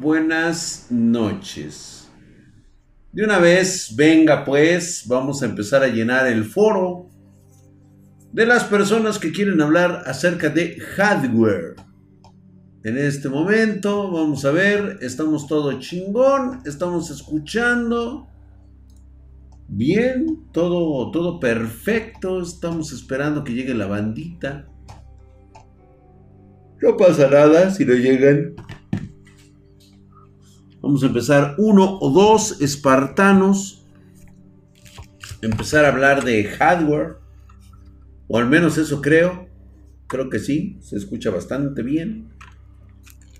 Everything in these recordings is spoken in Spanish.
Buenas noches. De una vez, venga pues, vamos a empezar a llenar el foro de las personas que quieren hablar acerca de hardware. En este momento, vamos a ver, estamos todo chingón, estamos escuchando. Bien, todo, todo perfecto, estamos esperando que llegue la bandita. No pasa nada si no llegan. Vamos a empezar uno o dos espartanos. Empezar a hablar de hardware. O al menos eso creo. Creo que sí. Se escucha bastante bien.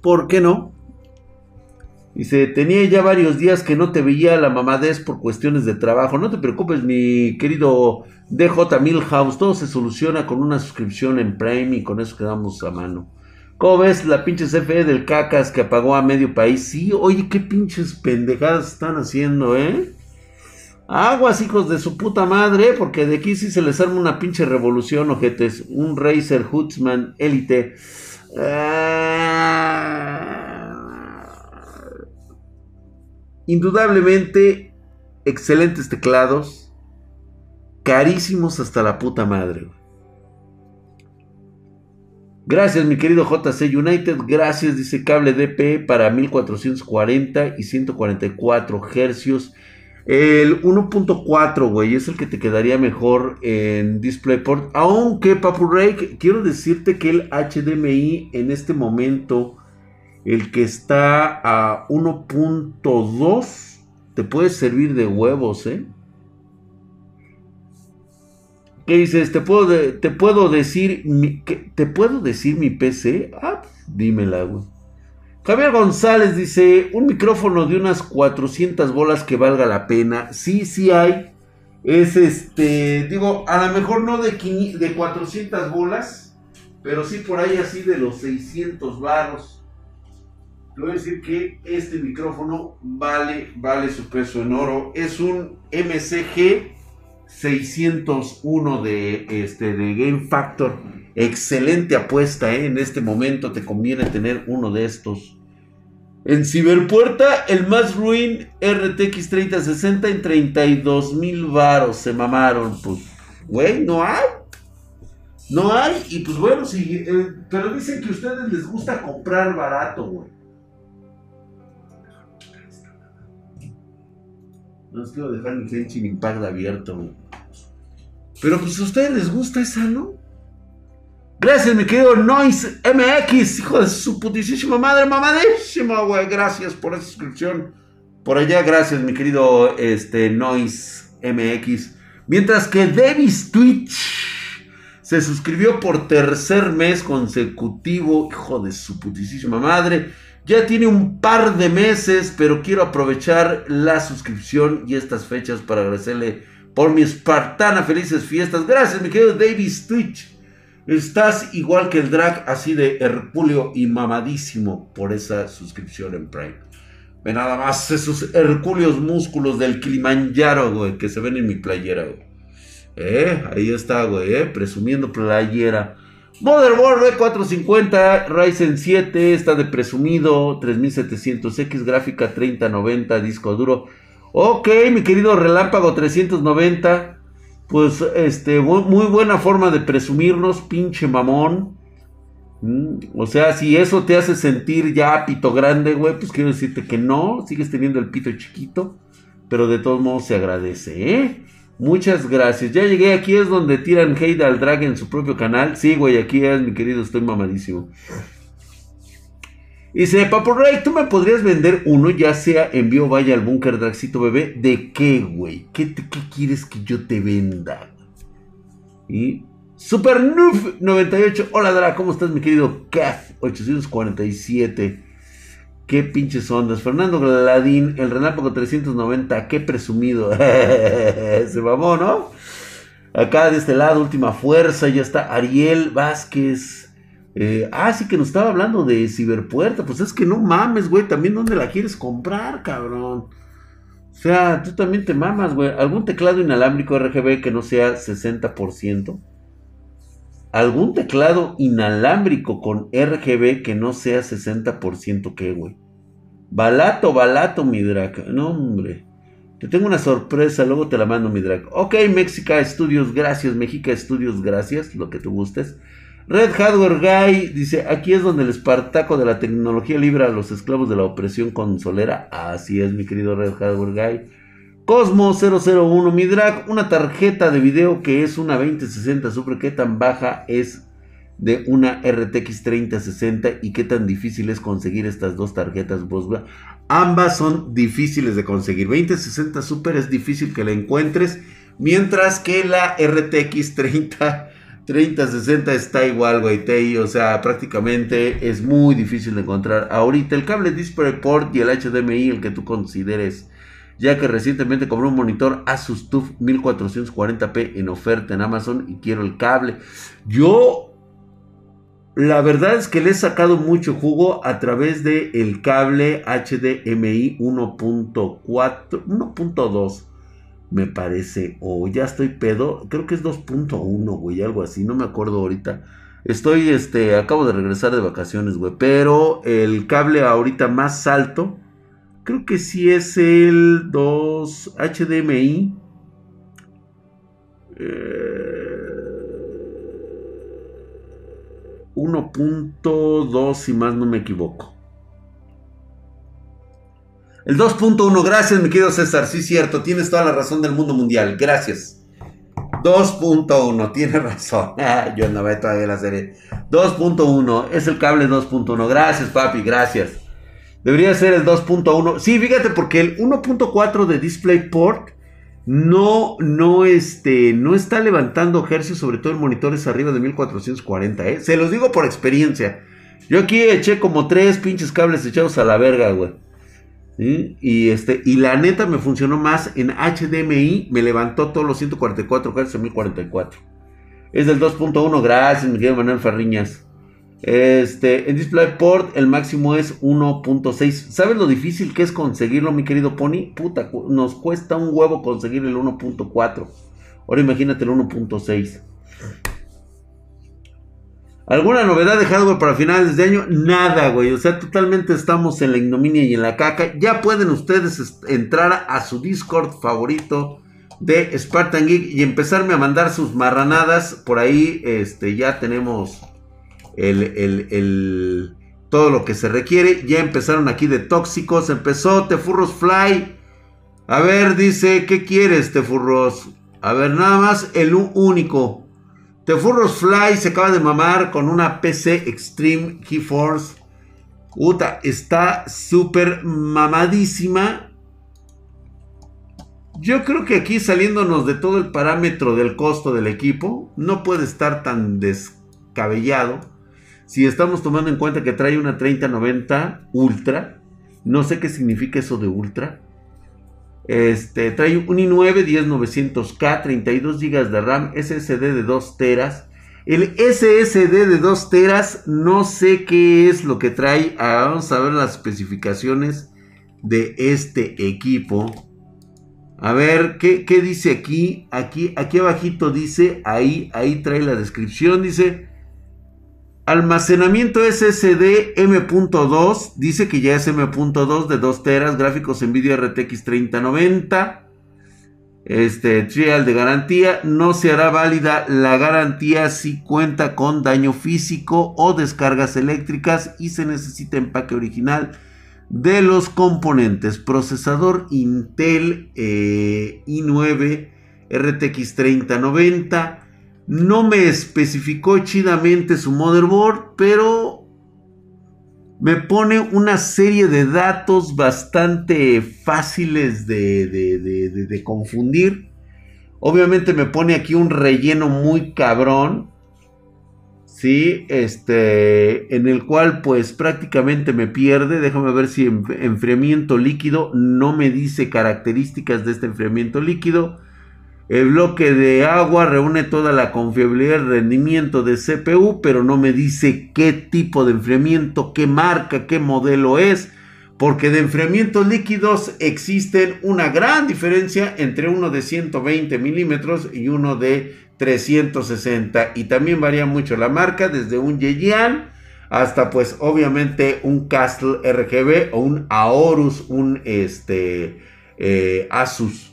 ¿Por qué no? Dice, tenía ya varios días que no te veía la mamadez por cuestiones de trabajo. No te preocupes, mi querido DJ Milhouse. Todo se soluciona con una suscripción en Prime y con eso quedamos a mano. ¿Cómo ves la pinche CFE del cacas que apagó a medio país? Sí, oye, qué pinches pendejadas están haciendo, ¿eh? Aguas, hijos de su puta madre, porque de aquí sí se les arma una pinche revolución, ojetes. Un Razer Hutzman Elite. Ah. Indudablemente, excelentes teclados. Carísimos hasta la puta madre. Gracias, mi querido JC United. Gracias, dice cable DP para 1440 y 144 hercios. El 1.4, güey, es el que te quedaría mejor en DisplayPort. Aunque, Papu Ray, quiero decirte que el HDMI en este momento, el que está a 1.2, te puede servir de huevos, ¿eh? ¿Qué dices? ¿Te puedo, te puedo decir mi, ¿Te puedo decir mi PC? Ah, dímela, güey. Javier González dice, un micrófono de unas 400 bolas que valga la pena. Sí, sí hay. Es este, digo, a lo mejor no de, de 400 bolas, pero sí por ahí así de los 600 varos. Te voy a decir que este micrófono vale, vale su peso en oro. Es un MCG 601 de, este, de Game Factor. Excelente apuesta, ¿eh? en este momento te conviene tener uno de estos. En Ciberpuerta, el más ruin RTX 3060 en 32 mil varos. Se mamaron, pues, güey, no hay. No hay, y pues bueno, sí, eh, pero dicen que a ustedes les gusta comprar barato, güey. No os quiero dejar mi Genshin Impact abierto, Pero pues a ustedes les gusta esa, ¿no? Gracias, mi querido Noise MX, hijo de su putísima madre, mamadísima, güey. Gracias por esa suscripción. Por allá, gracias, mi querido este, Noise MX. Mientras que Davis Twitch se suscribió por tercer mes consecutivo, hijo de su putísima madre. Ya tiene un par de meses, pero quiero aprovechar la suscripción y estas fechas para agradecerle por mi espartana felices fiestas. Gracias, mi querido David Twitch. Estás igual que el drag, así de hercúleo y mamadísimo por esa suscripción en Prime. Ve nada más esos hercúleos músculos del Kilimanjaro, güey, que se ven en mi playera, güey. Eh, ahí está, güey, eh, presumiendo playera. Motherboard B450, Ryzen 7, está de presumido, 3700X, gráfica 3090, disco duro. Ok, mi querido Relámpago 390, pues este, muy buena forma de presumirnos, pinche mamón. Mm, o sea, si eso te hace sentir ya pito grande, güey, pues quiero decirte que no, sigues teniendo el pito chiquito, pero de todos modos se agradece, ¿eh? Muchas gracias. Ya llegué, aquí es donde tiran hate al drag en su propio canal. Sí, güey, aquí es, mi querido, estoy mamadísimo. Dice, Papo Ray, ¿tú me podrías vender uno, ya sea envío vaya al búnker Dragcito bebé? ¿De qué, güey? ¿Qué, ¿Qué, quieres que yo te venda? Y Super 98. Hola, Drag, ¿cómo estás, mi querido Caf 847? Qué pinches ondas. Fernando Gladín, el Relámpago 390, qué presumido. Se mamó, ¿no? Acá de este lado, última fuerza, ya está Ariel Vázquez. Eh, ah, sí que nos estaba hablando de Ciberpuerta. Pues es que no mames, güey. También dónde la quieres comprar, cabrón. O sea, tú también te mamas, güey. ¿Algún teclado inalámbrico RGB que no sea 60%? Algún teclado inalámbrico con RGB que no sea 60% que, güey. Balato, balato, mi drag. No, hombre. Te tengo una sorpresa, luego te la mando, mi drag. Ok, Mexica Studios, gracias. Mexica Studios, gracias. Lo que tú gustes. Red Hardware Guy dice: Aquí es donde el Espartaco de la tecnología libra a los esclavos de la opresión consolera. Así es, mi querido Red Hardware Guy. Cosmo 001, mi drag, una tarjeta de video que es una 2060 Super. ¿Qué tan baja es de una RTX 3060 y qué tan difícil es conseguir estas dos tarjetas Ambas son difíciles de conseguir. 2060 Super es difícil que la encuentres, mientras que la RTX 30 3060 está igual, güey, o sea, prácticamente es muy difícil de encontrar. Ahorita el cable DisplayPort y el HDMI, el que tú consideres, ya que recientemente compré un monitor Asus TUF 1440p en oferta en Amazon y quiero el cable. Yo la verdad es que le he sacado mucho jugo a través del el cable HDMI 1.4, 1.2, me parece. O ya estoy pedo, creo que es 2.1, güey, algo así, no me acuerdo ahorita. Estoy, este, acabo de regresar de vacaciones, güey. Pero el cable ahorita más alto, creo que sí es el 2 HDMI. Eh, 1.2 si más no me equivoco. El 2.1, gracias mi querido César, sí cierto, tienes toda la razón del mundo mundial, gracias. 2.1, tiene razón. Ah, yo no veo todavía la serie. 2.1, es el cable 2.1. Gracias, papi, gracias. Debería ser el 2.1. Sí, fíjate, porque el 1.4 de DisplayPort no, no, este, no está levantando hercios, sobre todo en monitores arriba de 1440, ¿eh? Se los digo por experiencia. Yo aquí eché como tres pinches cables echados a la verga, güey. Y, este, y la neta me funcionó más en HDMI, me levantó todos los 144 Hz en 1044. Es del 2.1, gracias, mi querido Manuel Farriñas. Este, en DisplayPort el máximo es 1.6. ¿Sabes lo difícil que es conseguirlo, mi querido Pony? Puta, nos cuesta un huevo conseguir el 1.4. Ahora imagínate el 1.6. ¿Alguna novedad de hardware para finales de año? Nada, güey. O sea, totalmente estamos en la ignominia y en la caca. Ya pueden ustedes entrar a su Discord favorito de Spartan Geek y empezarme a mandar sus marranadas. Por ahí, este, ya tenemos el, todo lo que se requiere. Ya empezaron aquí de tóxicos. Empezó Tefurros Fly. A ver, dice, ¿qué quieres, Tefurros? A ver, nada más el único. Tefurros Fly se acaba de mamar con una PC Extreme GeForce. Uta, está súper mamadísima. Yo creo que aquí saliéndonos de todo el parámetro del costo del equipo, no puede estar tan descabellado. Si estamos tomando en cuenta que trae una 3090 Ultra, no sé qué significa eso de Ultra. Este, trae un i9 10900K, 32 GB de RAM, SSD de 2 teras. El SSD de 2 teras, no sé qué es lo que trae. Ah, vamos a ver las especificaciones de este equipo. A ver, ¿qué, ¿qué, dice aquí? Aquí, aquí abajito dice, ahí, ahí trae la descripción, dice Almacenamiento SSD M.2, dice que ya es M.2 de 2 teras, gráficos Nvidia RTX 3090. Este trial de garantía, no se hará válida la garantía si cuenta con daño físico o descargas eléctricas y se necesita empaque original de los componentes. Procesador Intel eh, i9 RTX 3090 no me especificó chidamente su motherboard, pero me pone una serie de datos bastante fáciles de, confundir. Obviamente me pone aquí un relleno muy cabrón. Sí, este, en el cual pues prácticamente me pierde. Déjame ver si enfriamiento líquido no me dice características de este enfriamiento líquido. El bloque de agua reúne toda la confiabilidad y rendimiento de CPU, pero no me dice qué tipo de enfriamiento, qué marca, qué modelo es, porque de enfriamientos líquidos existen una gran diferencia entre uno de 120 milímetros y uno de 360 y también varía mucho la marca, desde un Yeyan hasta pues obviamente un Castle RGB o un Aorus, un este eh, Asus,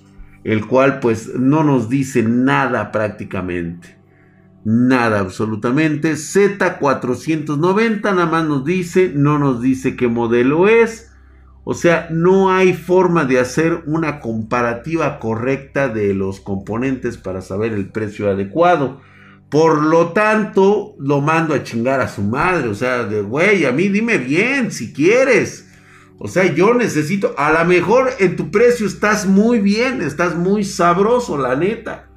el cual pues no nos dice nada prácticamente. Nada absolutamente. Z490 nada más nos dice, no nos dice qué modelo es. O sea, no hay forma de hacer una comparativa correcta de los componentes para saber el precio adecuado. Por lo tanto, lo mando a chingar a su madre. O sea, de güey, a mí dime bien si quieres. O sea, yo necesito, a lo mejor en tu precio estás muy bien, estás muy sabroso, la neta.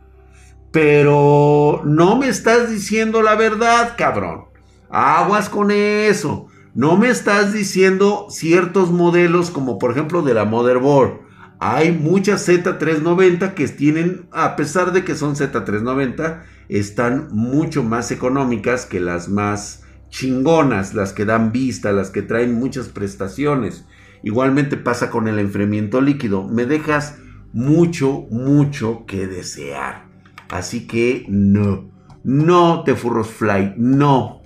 Pero no me estás diciendo la verdad, cabrón. Aguas con eso. No me estás diciendo ciertos modelos como por ejemplo de la motherboard. Hay muchas Z390 que tienen, a pesar de que son Z390, están mucho más económicas que las más chingonas, las que dan vista, las que traen muchas prestaciones. Igualmente pasa con el enfriamiento líquido. Me dejas mucho, mucho que desear. Así que no, no te furros fly, no,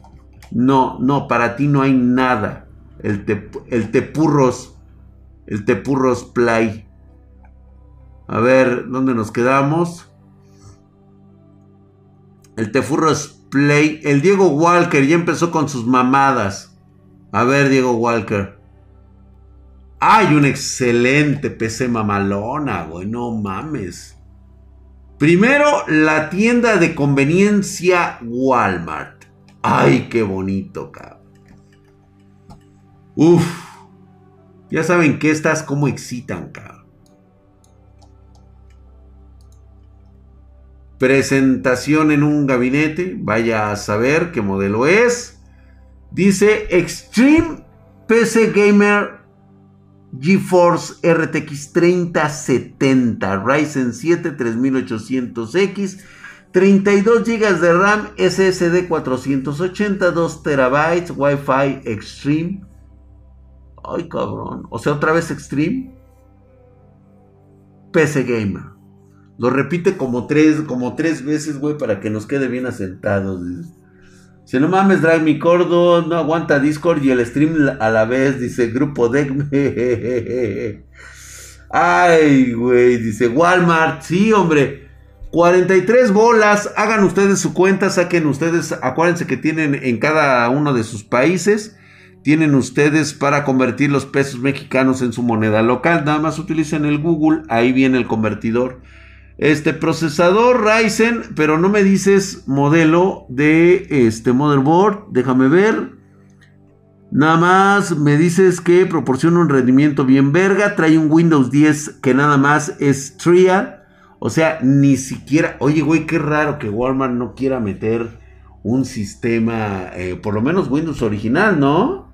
no, no, para ti no hay nada. El, te, el tepurros, el tepurros play. A ver, ¿dónde nos quedamos? El Tefurros Play. El Diego Walker ya empezó con sus mamadas. A ver, Diego Walker. Hay un excelente PC mamalona, güey. No mames. Primero, la tienda de conveniencia Walmart. Ay, qué bonito, cabrón. Uf. Ya saben que estas como excitan, cabrón. Presentación en un gabinete. Vaya a saber qué modelo es. Dice Extreme PC Gamer GeForce RTX 3070 Ryzen 7 3800X 32 GB de RAM SSD 480 2 TB Wi-Fi Extreme Ay cabrón O sea otra vez Extreme PC Gamer Lo repite como tres, como tres veces güey Para que nos quede bien asentados si no mames, Drive Mi Cordo no aguanta Discord y el stream a la vez, dice Grupo Deck. Ay, güey, dice Walmart, sí, hombre. 43 bolas, hagan ustedes su cuenta, saquen ustedes, acuérdense que tienen en cada uno de sus países, tienen ustedes para convertir los pesos mexicanos en su moneda local, nada más utilicen el Google, ahí viene el convertidor. Este procesador Ryzen, pero no me dices modelo de este motherboard. Déjame ver. Nada más me dices que proporciona un rendimiento bien verga. Trae un Windows 10 que nada más es trial. O sea, ni siquiera. Oye, güey, qué raro que Walmart no quiera meter un sistema, eh, por lo menos Windows original, ¿no?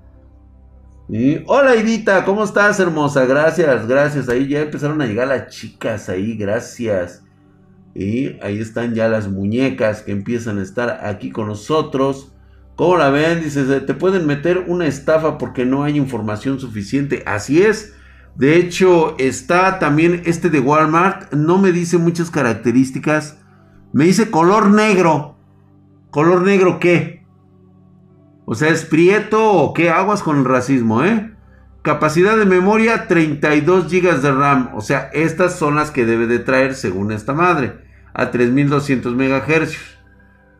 Hola Idita, ¿cómo estás, hermosa? Gracias, gracias. Ahí ya empezaron a llegar las chicas ahí, gracias. Y ahí están ya las muñecas que empiezan a estar aquí con nosotros. ¿Cómo la ven? Dice, te pueden meter una estafa porque no hay información suficiente. Así es. De hecho, está también este de Walmart. No me dice muchas características. Me dice color negro. ¿Color negro qué? O sea, ¿es prieto o qué aguas con el racismo, eh? Capacidad de memoria 32 GB de RAM. O sea, estas son las que debe de traer según esta madre. A 3200 MHz.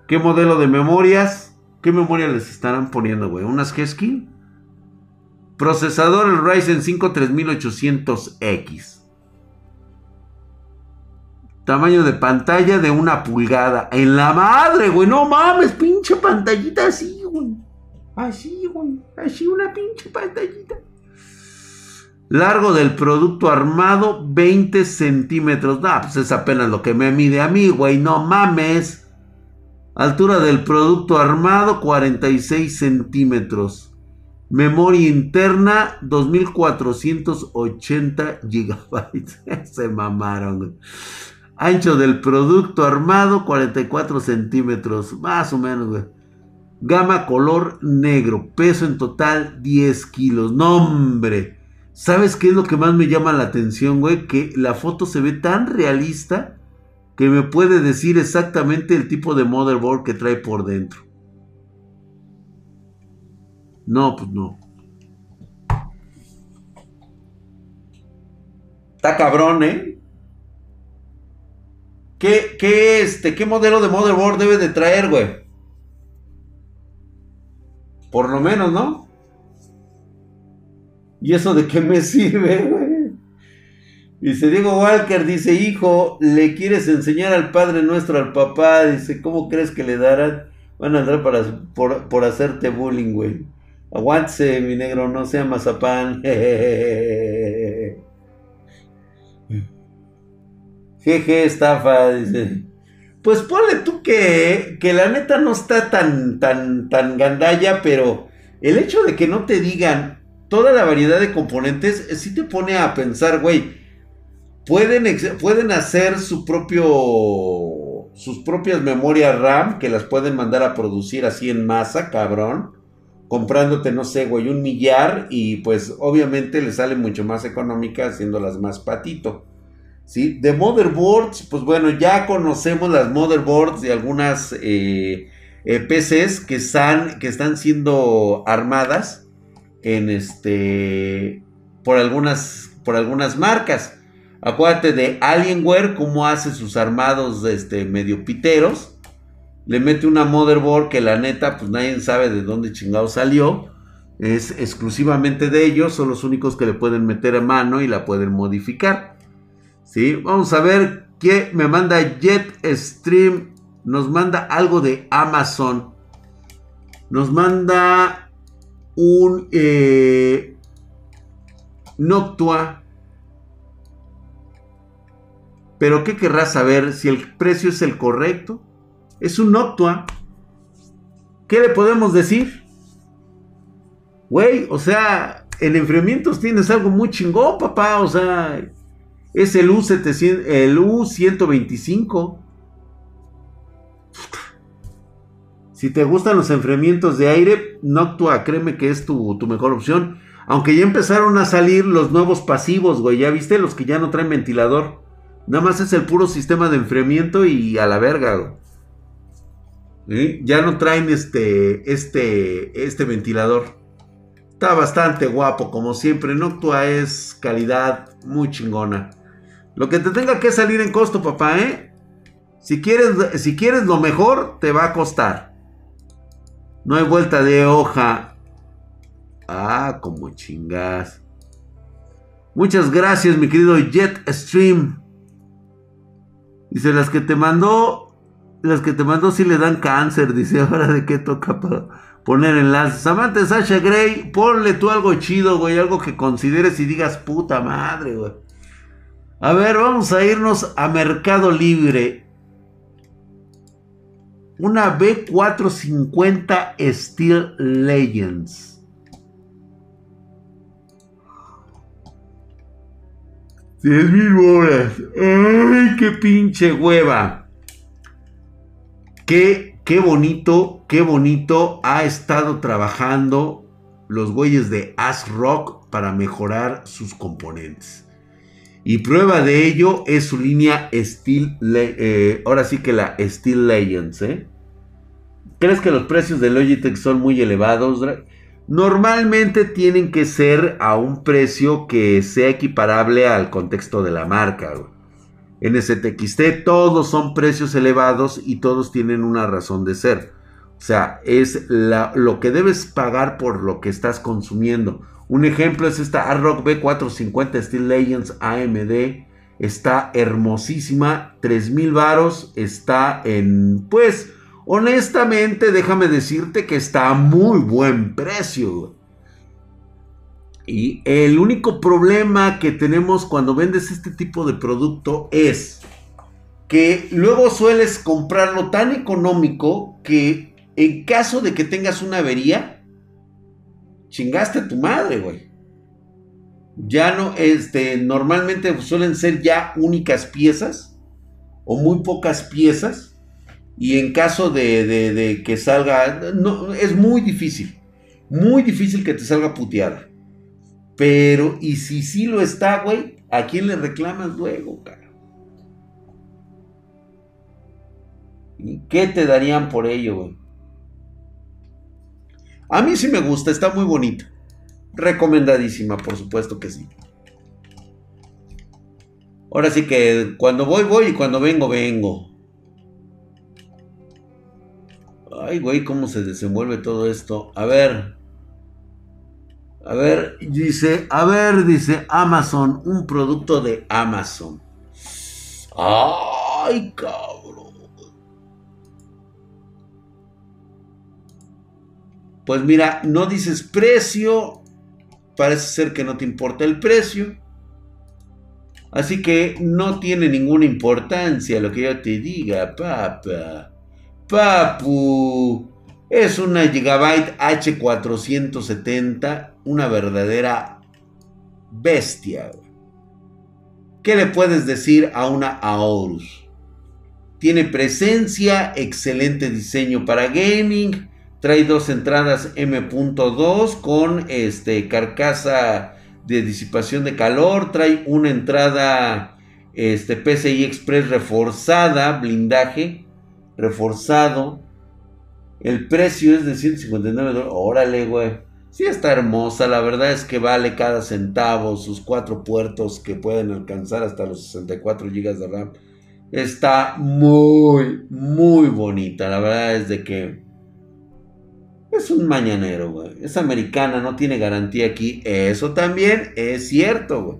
¿Qué modelo de memorias? ¿Qué memoria les estarán poniendo, güey? ¿Unas G-Skill? Procesador el Ryzen 5 3800X. Tamaño de pantalla de una pulgada. En la madre, güey. No mames, pinche pantallita así, güey. Así, güey. Así una pinche pantallita. Largo del producto armado, 20 centímetros. No, pues es apenas lo que me mide a mí, güey. No mames. Altura del producto armado, 46 centímetros. Memoria interna, 2480 gigabytes. Se mamaron. Ancho del producto armado, 44 centímetros. Más o menos, güey. Gama color negro. Peso en total 10 kilos. No, hombre. ¿Sabes qué es lo que más me llama la atención, güey? Que la foto se ve tan realista que me puede decir exactamente el tipo de motherboard que trae por dentro. No, pues no. Está cabrón, ¿eh? ¿Qué, qué, este, ¿Qué modelo de motherboard debe de traer, güey? Por lo menos, ¿no? ¿Y eso de qué me sirve, güey? Dice Diego Walker, dice, hijo, ¿le quieres enseñar al Padre Nuestro al papá? Dice, ¿cómo crees que le darán? Van a andar para, por, por hacerte bullying, güey. Aguántese, mi negro, no sea mazapán. Jeje, estafa, dice. Pues ponle tú que, que la neta no está tan, tan, tan gandalla, pero el hecho de que no te digan toda la variedad de componentes, eh, sí te pone a pensar, güey. Pueden, pueden hacer su propio, sus propias memorias RAM que las pueden mandar a producir así en masa, cabrón. Comprándote, no sé, güey, un millar y pues obviamente le sale mucho más económica haciéndolas más patito. ¿Sí? De motherboards, pues bueno, ya conocemos las motherboards de algunas eh, eh, PCs que están, que están siendo armadas en este, por, algunas, por algunas marcas. Acuérdate de Alienware, cómo hace sus armados este, medio piteros. Le mete una motherboard que la neta, pues nadie sabe de dónde chingado salió. Es exclusivamente de ellos, son los únicos que le pueden meter a mano y la pueden modificar. ¿Sí? Vamos a ver qué me manda Jetstream. Nos manda algo de Amazon. Nos manda un eh, Noctua. Pero ¿qué querrás saber si el precio es el correcto? Es un Noctua. ¿Qué le podemos decir? Güey, o sea, en enfriamientos tienes algo muy chingón, papá. O sea, es el, U700, el U125. Si te gustan los enfriamientos de aire, Noctua, créeme que es tu, tu, mejor opción. Aunque ya empezaron a salir los nuevos pasivos, güey. Ya viste los que ya no traen ventilador. Nada más es el puro sistema de enfriamiento y a la verga, güey. Ya no traen este, este, este ventilador. Está bastante guapo, como siempre. Noctua es calidad muy chingona. Lo que te tenga que salir en costo, papá, ¿eh? Si quieres, si quieres lo mejor, te va a costar. No hay vuelta de hoja. Ah, como chingas. Muchas gracias, mi querido Jetstream. Dice, las que te mandó, las que te mandó sí le dan cáncer. Dice, ahora de qué toca poner enlaces. Amante Sasha Gray, ponle tú algo chido, güey. Algo que consideres y digas, puta madre, güey. A ver, vamos a irnos a Mercado Libre. Una B450 Steel Legends. 10 mil horas. ¡Ay, qué pinche hueva! Qué, qué bonito, qué bonito ha estado trabajando los güeyes de ASRock para mejorar sus componentes. Y prueba de ello es su línea Steel, eh, ahora sí que la Steel Legends, ¿eh? ¿Crees que los precios de Logitech son muy elevados? Normalmente tienen que ser a un precio que sea equiparable al contexto de la marca. En STXT todos son precios elevados y todos tienen una razón de ser. O sea, es lo que debes pagar por lo que estás consumiendo. Un ejemplo es esta ARROC B450 Steel Legends AMD. Está hermosísima, 3000 varos. Está en, pues, honestamente, déjame decirte que está a muy buen precio. Y el único problema que tenemos cuando vendes este tipo de producto es que luego sueles comprarlo tan económico que en caso de que tengas una avería, chingaste a tu madre, güey. Ya no, este, normalmente suelen ser ya únicas piezas o muy pocas piezas. Y en caso de, que salga, no, es muy difícil, muy difícil que te salga puteada. Pero, y si sí lo está, güey, ¿a quién le reclamas luego, cara? ¿Y qué te darían por ello, güey? A mí sí me gusta, está muy bonita. Recomendadísima, por supuesto que sí. Ahora sí que cuando voy, voy y cuando vengo, vengo. Ay, güey, cómo se desenvuelve todo esto. A ver. A ver, dice, a ver, dice Amazon, un producto de Amazon. Ay, cabrón. Pues mira, no dices precio. Parece ser que no te importa el precio. Así que no tiene ninguna importancia lo que yo te diga, papá. Papu. Es una Gigabyte H470, una verdadera bestia. ¿Qué le puedes decir a una Aorus? Tiene presencia, excelente diseño para gaming, trae dos entradas M.2 con este carcasa de disipación de calor, trae una entrada este, PCI Express reforzada, blindaje reforzado. El precio es de 159 dólares. Órale, güey. Sí está hermosa, la verdad es que vale cada centavo, sus cuatro puertos que pueden alcanzar hasta los 64 GB de RAM. Está muy, muy bonita, la verdad es de que es un mañanero, güey. Es americana, no tiene garantía aquí. Eso también es cierto, güey.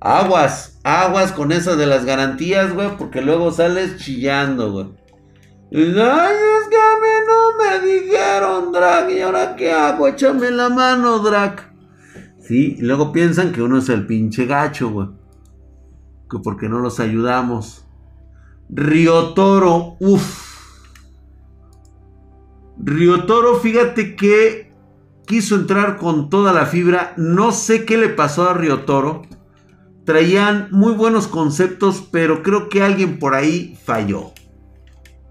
Aguas, aguas con esa de las garantías, güey, porque luego sales chillando, güey. Ay, es que a mí no me dijeron, Drag, ¿y ahora qué hago? Échame la mano, Drag. Sí, y luego piensan que uno es el pinche gacho, güey. Que porque no los ayudamos. Río Toro, uff. Río Toro, fíjate que quiso entrar con toda la fibra. No sé qué le pasó a Río Toro. Traían muy buenos conceptos, pero creo que alguien por ahí falló.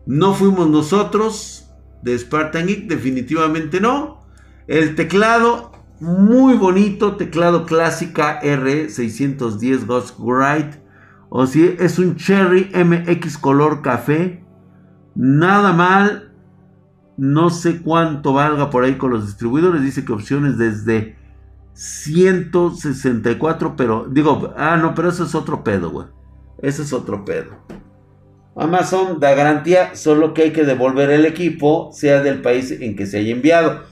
No fuimos nosotros de Spartan Geek, definitivamente no. El teclado, muy bonito, teclado clásica R610 Ghost Write. O si es un Cherry MX color café. Nada mal, no sé cuánto valga por ahí con los distribuidores. Dice que opciones desde 164, pero digo, ah, no, pero eso es otro pedo, güey. Ese es otro pedo. Amazon da garantía, solo que hay que devolver el equipo, sea del país en que se haya enviado.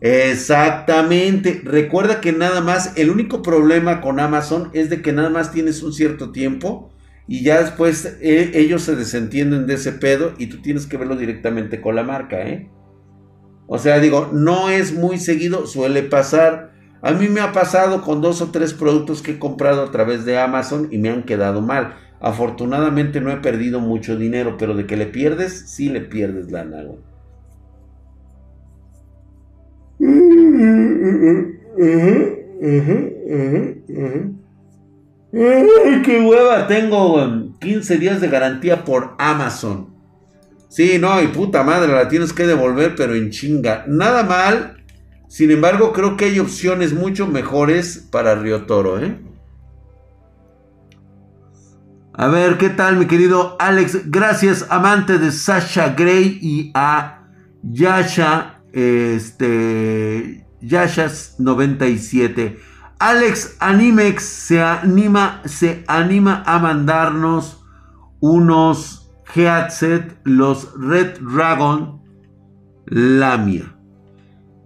Exactamente. Recuerda que nada más, el único problema con Amazon es de que nada más tienes un cierto tiempo y ya después eh, ellos se desentienden de ese pedo y tú tienes que verlo directamente con la marca, ¿eh? O sea, digo, no es muy seguido, suele pasar. A mí me ha pasado con dos o tres productos que he comprado a través de Amazon y me han quedado mal. Afortunadamente no he perdido mucho dinero, pero de que le pierdes, sí le pierdes la ¿no? ¡Qué hueva! Tengo 15 días de garantía por Amazon. Sí, no, y puta madre, la tienes que devolver, pero en chinga. Nada mal. Sin embargo, creo que hay opciones mucho mejores para Río Toro, ¿eh? A ver, ¿qué tal, mi querido Alex? Gracias, amante de Sasha Gray y a Yasha, este, Yashas97. Alex Animex se anima, se anima a mandarnos unos headset, los Red Dragon Lamia.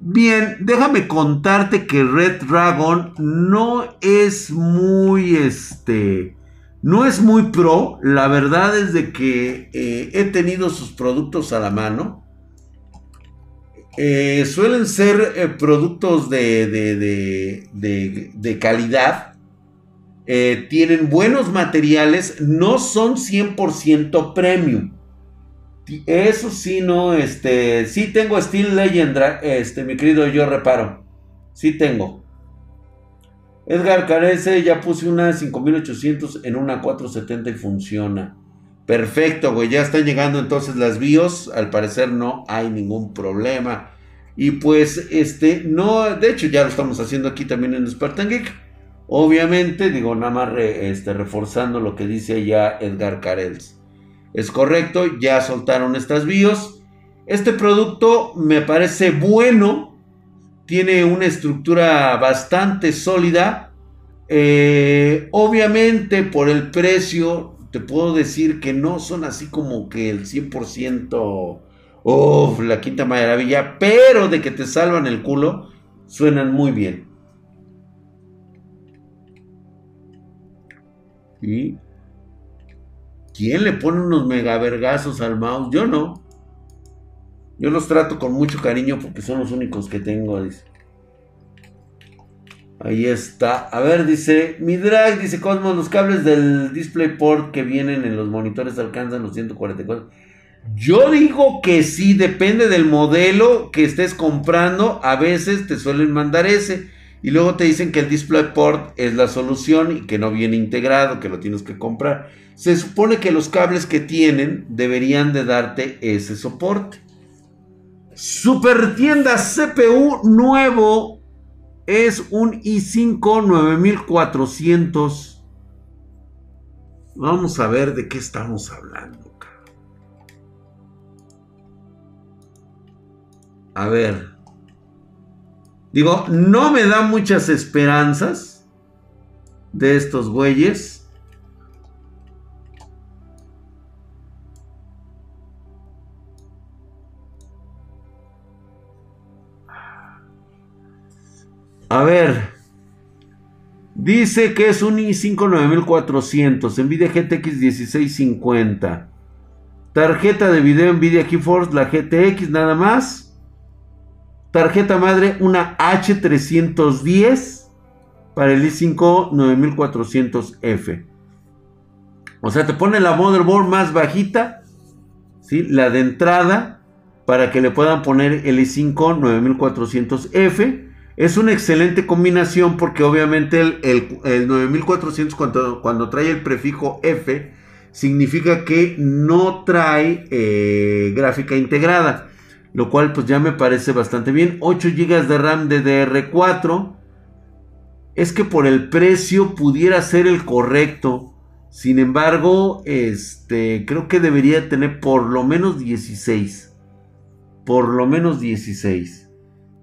Bien, déjame contarte que Red Dragon no es muy este. No es muy pro. La verdad es de que eh, he tenido sus productos a la mano. Eh, suelen ser eh, productos de, de, de calidad. Eh, tienen buenos materiales, no son 100% premium. Eso sí, no, este, sí tengo Steel Legend, este, mi querido, yo reparo. Sí tengo. Edgar Carece, ya puse una 5800 en una 470 y funciona. Perfecto, güey, ya están llegando entonces las BIOS. Al parecer no hay ningún problema. Y pues, este, no, de hecho ya lo estamos haciendo aquí también en Spartan Geek. Obviamente, digo, nada más este, reforzando lo que dice ya Edgar Carels. Es correcto, ya soltaron estas BIOS. Este producto me parece bueno, tiene una estructura bastante sólida. Eh, obviamente por el precio te puedo decir que no son así como que el 100% Uf, la quinta maravilla, pero de que te salvan el culo, suenan muy bien. ¿Y quién le pone unos megavergazos al mouse? Yo no. Yo los trato con mucho cariño porque son los únicos que tengo. Ahí está. A ver, dice. Mi drag, dice Cosmos. Los cables del DisplayPort que vienen en los monitores alcanzan los 144. Yo digo que sí, depende del modelo que estés comprando. A veces te suelen mandar ese. Y luego te dicen que el DisplayPort es la solución y que no viene integrado, que lo tienes que comprar. Se supone que los cables que tienen deberían de darte ese soporte. Super tienda CPU nuevo es un i5 9400. Vamos a ver de qué estamos hablando. A ver. Digo, no me da muchas esperanzas de estos güeyes. A ver. Dice que es un i5 9400, Nvidia GTX 1650. Tarjeta de video Nvidia GeForce, la GTX nada más. Tarjeta madre, una H310 para el i5 9400F. O sea, te pone la motherboard más bajita, ¿sí? la de entrada, para que le puedan poner el i5 9400F es una excelente combinación porque obviamente el, 9400 cuando, cuando, trae el prefijo F significa que no trae eh, gráfica integrada. Lo cual pues ya me parece bastante bien. 8 GB de RAM DDR4. Es que por el precio pudiera ser el correcto. Sin embargo, este, creo que debería tener por lo menos 16. Por lo menos 16.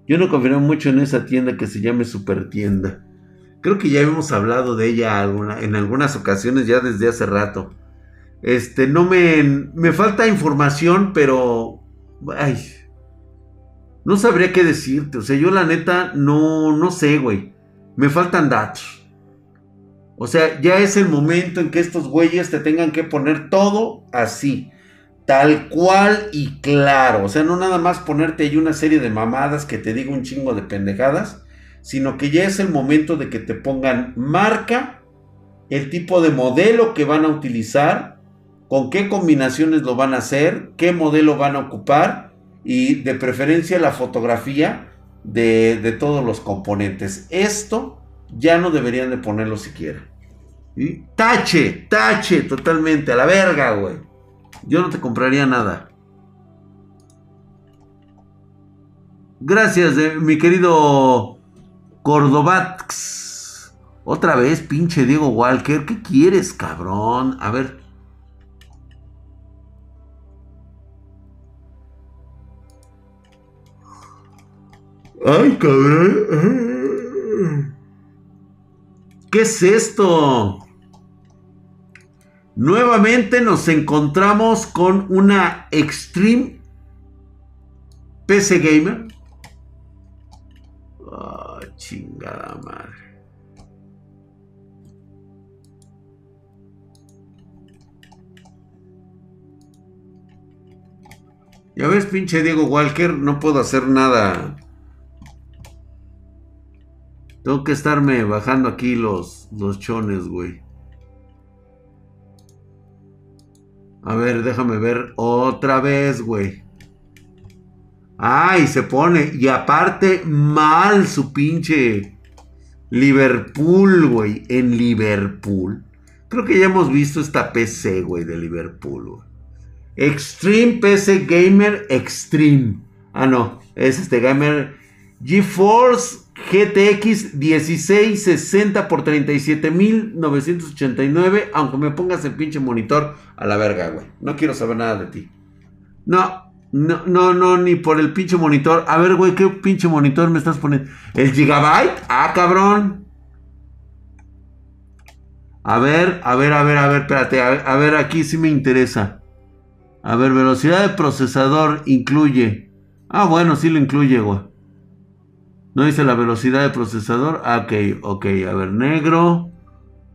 Yo no confío mucho en esa tienda que se llame Super Tienda. Creo que ya hemos hablado de ella en algunas ocasiones ya desde hace rato. Este, no me... Me falta información, pero... Ay. No sabría qué decirte. O sea, yo la neta no, no sé, güey. Me faltan datos. O sea, ya es el momento en que estos güeyes te tengan que poner todo así tal cual y claro. O sea, no nada más ponerte ahí una serie de mamadas que te diga un chingo de pendejadas, sino que ya es el momento de que te pongan marca, el tipo de modelo que van a utilizar, con qué combinaciones lo van a hacer, qué modelo van a ocupar y de preferencia la fotografía de, todos los componentes. Esto ya no deberían de ponerlo siquiera. Tache, tache totalmente, a la verga, güey. Yo no te compraría nada. Gracias, eh, mi querido Cordobax. Otra vez, pinche Diego Walker. ¿Qué quieres, cabrón? A ver. Ay, cabrón. ¿Qué es esto? Nuevamente nos encontramos con una Extreme PC Gamer. Oh, chingada madre. Ya ves, pinche Diego Walker, no puedo hacer nada. Tengo que estarme bajando aquí los, los chones, güey. A ver, déjame ver otra vez, güey. Ay, se pone. Y aparte, mal su pinche Liverpool, güey. En Liverpool. Creo que ya hemos visto esta PC, güey, de Liverpool, güey. Extreme PC Gamer Extreme. Ah, no. Es este Gamer GeForce GTX 1660 por 37.989. Aunque me pongas el pinche monitor a la verga, güey. No quiero saber nada de ti. No, No, no, no, ni por el pinche monitor. A ver, güey, ¿qué pinche monitor me estás poniendo? ¿El Gigabyte? Ah, cabrón. A ver, a ver, a ver, a ver, espérate. A ver, a ver, aquí sí me interesa. A ver, velocidad de procesador incluye. Ah, bueno, sí lo incluye, güey. ¿No dice la velocidad de procesador? Ah, ok, ok. A ver, negro.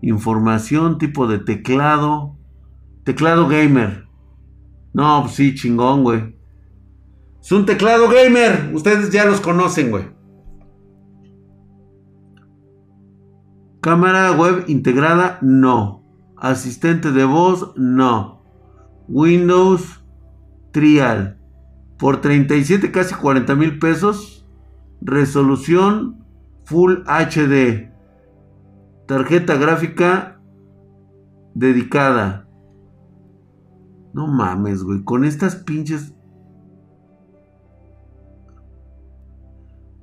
Información, tipo de teclado. Teclado gamer. No, pues sí, chingón, güey. Es un teclado gamer. Ustedes ya los conocen, güey. Cámara web integrada, no. Asistente de voz, no. Windows Trial. Por 37, casi 40 mil pesos. Resolución Full HD. Tarjeta gráfica dedicada. No mames, güey. Con estas pinches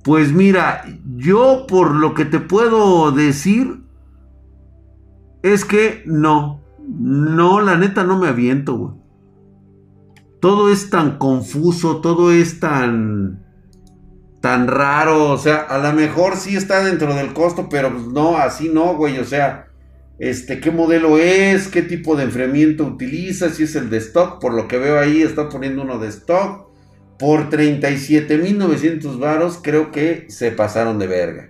Pues mira, yo por lo que te puedo decir es que no, no, la neta no me aviento, güey. Todo es tan confuso, todo es tan tan raro, o sea, a lo mejor sí está dentro del costo, pero pues no, así no, güey, o sea, este, qué modelo es, qué tipo de enfriamiento utiliza, si es el de stock, por lo que veo ahí está poniendo uno de stock, por 37.900 varos creo que se pasaron de verga.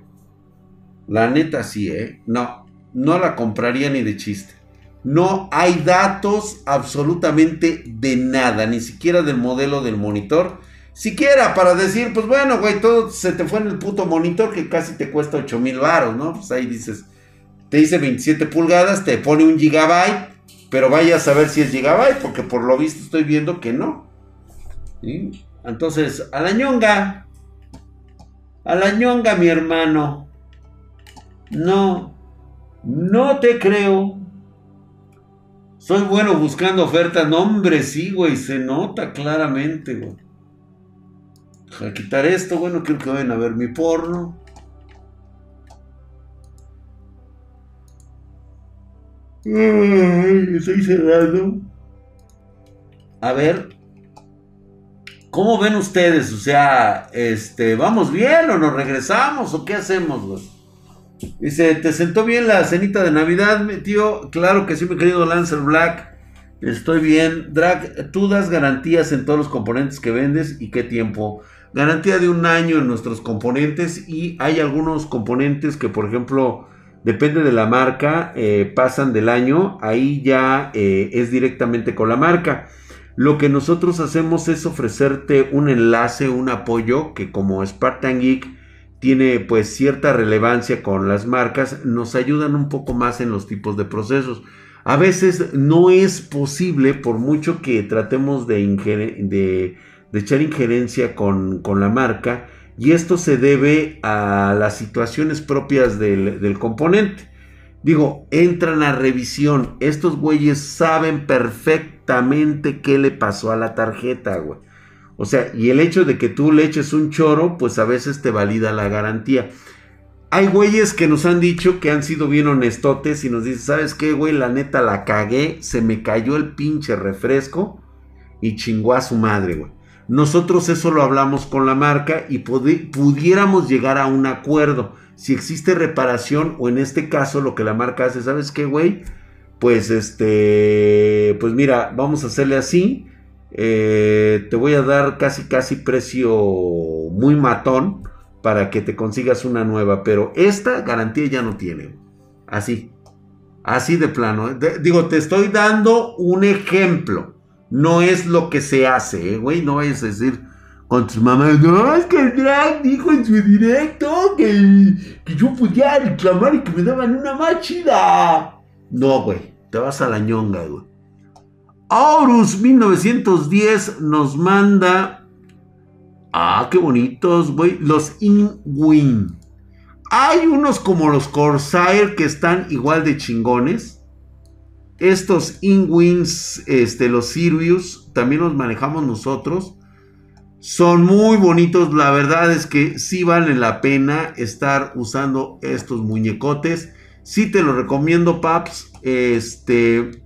La neta sí, ¿eh? No, no la compraría ni de chiste. No hay datos absolutamente de nada, ni siquiera del modelo del monitor. Siquiera para decir, pues bueno, güey, todo se te fue en el puto monitor que casi te cuesta 8000 varos, ¿no? Pues ahí dices, te dice 27 pulgadas, te pone un gigabyte, pero vaya a saber si es gigabyte, porque por lo visto estoy viendo que no. Entonces, a la ñonga. A la ñonga, mi hermano. No, no te creo. Soy bueno buscando ofertas. No, hombre, sí, güey. Se nota claramente, güey. A quitar esto, bueno, quiero que vayan a ver mi porno. estoy cerrado. A ver, ¿Cómo ven ustedes? O sea, este, ¿vamos bien o nos regresamos o qué hacemos, güey? Dice, ¿te sentó bien la cenita de Navidad, tío? Claro que sí, mi querido Lancer Black. Estoy bien. Drag, tú das garantías en todos los componentes que vendes y qué tiempo. Garantía de un año en nuestros componentes y hay algunos componentes que, por ejemplo, depende de la marca, eh, pasan del año. Ahí ya eh, es directamente con la marca. Lo que nosotros hacemos es ofrecerte un enlace, un apoyo que como Spartan Geek tiene pues cierta relevancia con las marcas, nos ayudan un poco más en los tipos de procesos. A veces no es posible, por mucho que tratemos de, de, echar injerencia con, con, la marca, y esto se debe a las situaciones propias del, del componente. Digo, entran a revisión. Estos güeyes saben perfectamente qué le pasó a la tarjeta, güey. O sea, y el hecho de que tú le eches un choro, pues a veces te valida la garantía. Hay güeyes que nos han dicho que han sido bien honestotes y nos dicen, ¿sabes qué, güey? La neta la cagué, se me cayó el pinche refresco y chingó a su madre, güey. Nosotros eso lo hablamos con la marca y pudiéramos llegar a un acuerdo si existe reparación o en este caso lo que la marca hace, ¿sabes qué, güey? Pues este, pues mira, vamos a hacerle así. Eh, te voy a dar casi, casi precio muy matón para que te consigas una nueva, pero esta garantía ya no tiene. Así, así de plano. ¿eh? digo, te estoy dando un ejemplo. No es lo que se hace, ¿eh, güey. No a decir, con tus mamás. No, es que el drag dijo en su directo que, que yo podía reclamar y que me daban una más chida. No, güey, te vas a la ñonga, güey. Aurus 1910 nos manda. Ah, qué bonitos, güey. Los In-Win. Hay unos como los Corsair que están igual de chingones. Estos In-Wins, este, los Sirius, también los manejamos nosotros. Son muy bonitos, la verdad es que sí vale la pena estar usando estos muñecotes. Sí te lo recomiendo, Paps. Este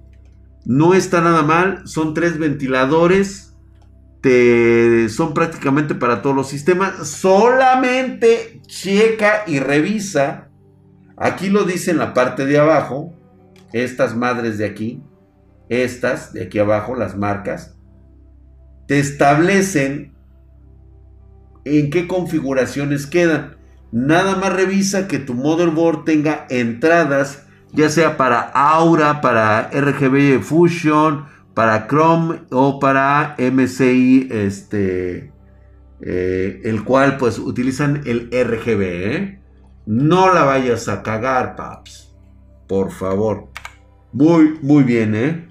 no está nada mal, son tres ventiladores. te, son prácticamente para todos los sistemas. Solamente checa y revisa. Aquí lo dice en la parte de abajo. Estas madres de aquí. Estas de aquí abajo, las marcas. Te establecen en qué configuraciones quedan. Nada más revisa que tu motherboard tenga entradas, ya sea para Aura, para RGB Fusion, para Chrome o para MCI, este, eh, el cual pues utilizan el RGB. ¿eh? No la vayas a cagar, paps. Por favor. Muy, muy bien, ¿eh?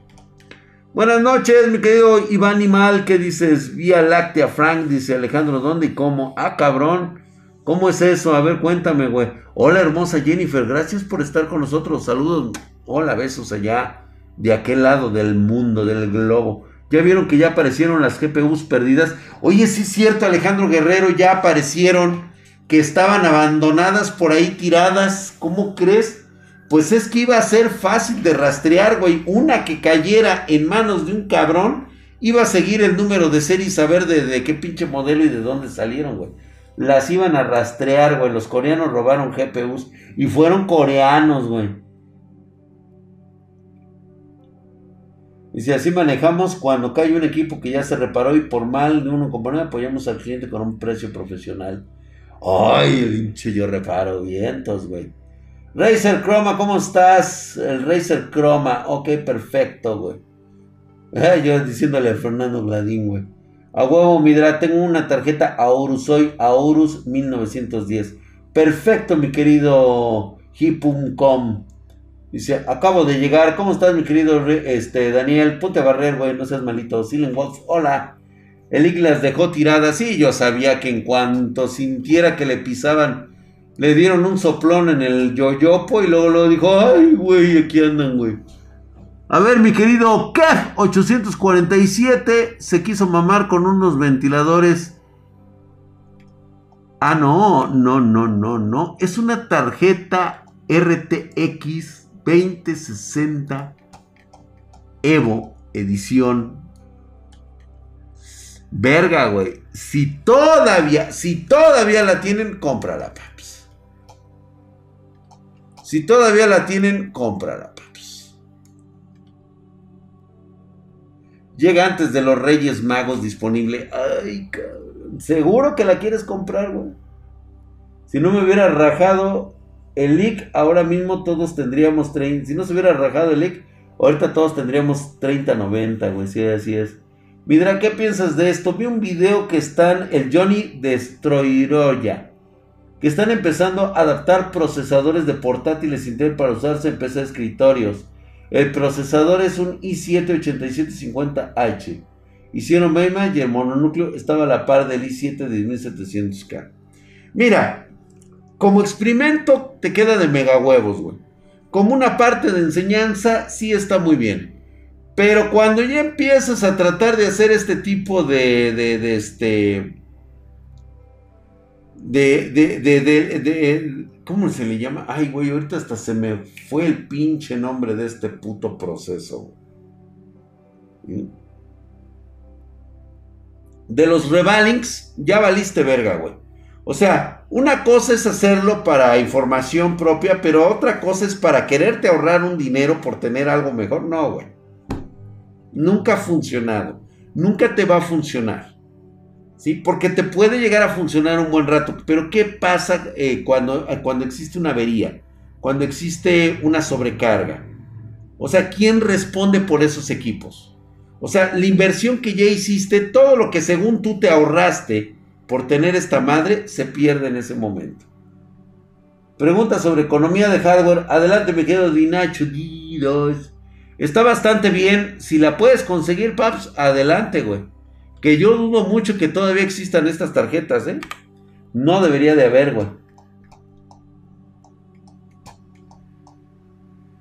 Buenas noches, mi querido Iván Imal. ¿Qué dices? Vía Láctea Frank, dice Alejandro, ¿dónde y cómo? Ah, cabrón. ¿Cómo es eso? A ver, cuéntame, güey. Hola, hermosa Jennifer. Gracias por estar con nosotros. Saludos. Hola, besos allá de aquel lado del mundo, del globo. Ya vieron que ya aparecieron las GPUs perdidas. Oye, sí es cierto, Alejandro Guerrero, ya aparecieron que estaban abandonadas por ahí tiradas. ¿Cómo crees? Pues es que iba a ser fácil de rastrear, güey. Una que cayera en manos de un cabrón, iba a seguir el número de serie y saber de, qué pinche modelo y de dónde salieron, güey. Las iban a rastrear, güey. Los coreanos robaron GPUs y fueron coreanos, güey. Y si así manejamos, cuando cae un equipo que ya se reparó y por mal de uno componente, apoyamos al cliente con un precio profesional. Ay, el hinche yo reparo, vientos, güey. Razer Chroma, ¿cómo estás? El Razer Chroma, ok, perfecto, güey. yo diciéndole a Fernando Gladín, güey. A huevo, Midra, tengo una tarjeta Aurus, soy Aurus 1910. Perfecto, mi querido Hipum.com. Dice, acabo de llegar. ¿Cómo estás, mi querido este, Daniel? Ponte a barrer, güey, no seas malito. Silen Wolf, hola. El Ig las dejó tiradas. Sí, yo sabía que en cuanto sintiera que le pisaban, le dieron un soplón en el yoyopo y luego lo dijo, ay, güey, aquí andan, güey. A ver, mi querido Kev 847 se quiso mamar con unos ventiladores. Ah, no, no, no, no, no. Es una tarjeta RTX 2060 Evo edición. Verga, güey. Si todavía, si todavía la tienen, cómprala, paps. Si todavía la tienen, cómprala, paps. Llega antes de los Reyes Magos disponible. Ay. Seguro que la quieres comprar, güey. Si no me hubiera rajado el leak, ahora mismo todos tendríamos 30. Si no se hubiera rajado el leak, ahorita todos tendríamos 30, 90, güey. Sí, así es. Midra, ¿qué piensas de esto? Vi un video que están, el Johnny Destroyeroya, están empezando a adaptar procesadores de portátiles Intel para usarse en PC de escritorios. El procesador es un i7-8750H. Hicieron MEMA y el mononúcleo estaba a la par del i7 de 10700K. Mira, como experimento te queda de mega huevos, güey. Como una parte de enseñanza sí está muy bien. Pero cuando ya empiezas a tratar de hacer este tipo de, de, de este... De, de, de, de, ¿Cómo se le llama? Ay, güey, ahorita hasta se me fue el pinche nombre de este puto proceso. De los revalings, ya valiste verga, güey. O sea, una cosa es hacerlo para información propia, pero otra cosa es para quererte ahorrar un dinero por tener algo mejor. No, güey. Nunca ha funcionado. Nunca te va a funcionar. ¿Sí? Porque te puede llegar a funcionar un buen rato. Pero ¿qué pasa eh, cuando, cuando existe una avería? Cuando existe una sobrecarga. O sea, ¿quién responde por esos equipos? O sea, la inversión que ya hiciste, todo lo que según tú te ahorraste, por tener esta madre se pierde en ese momento. Pregunta sobre economía de hardware. Adelante, me quedo Dinacho. Está bastante bien. Si la puedes conseguir, Paps, adelante, güey. Que yo dudo mucho que todavía existan estas tarjetas, ¿eh? No debería de haber, güey.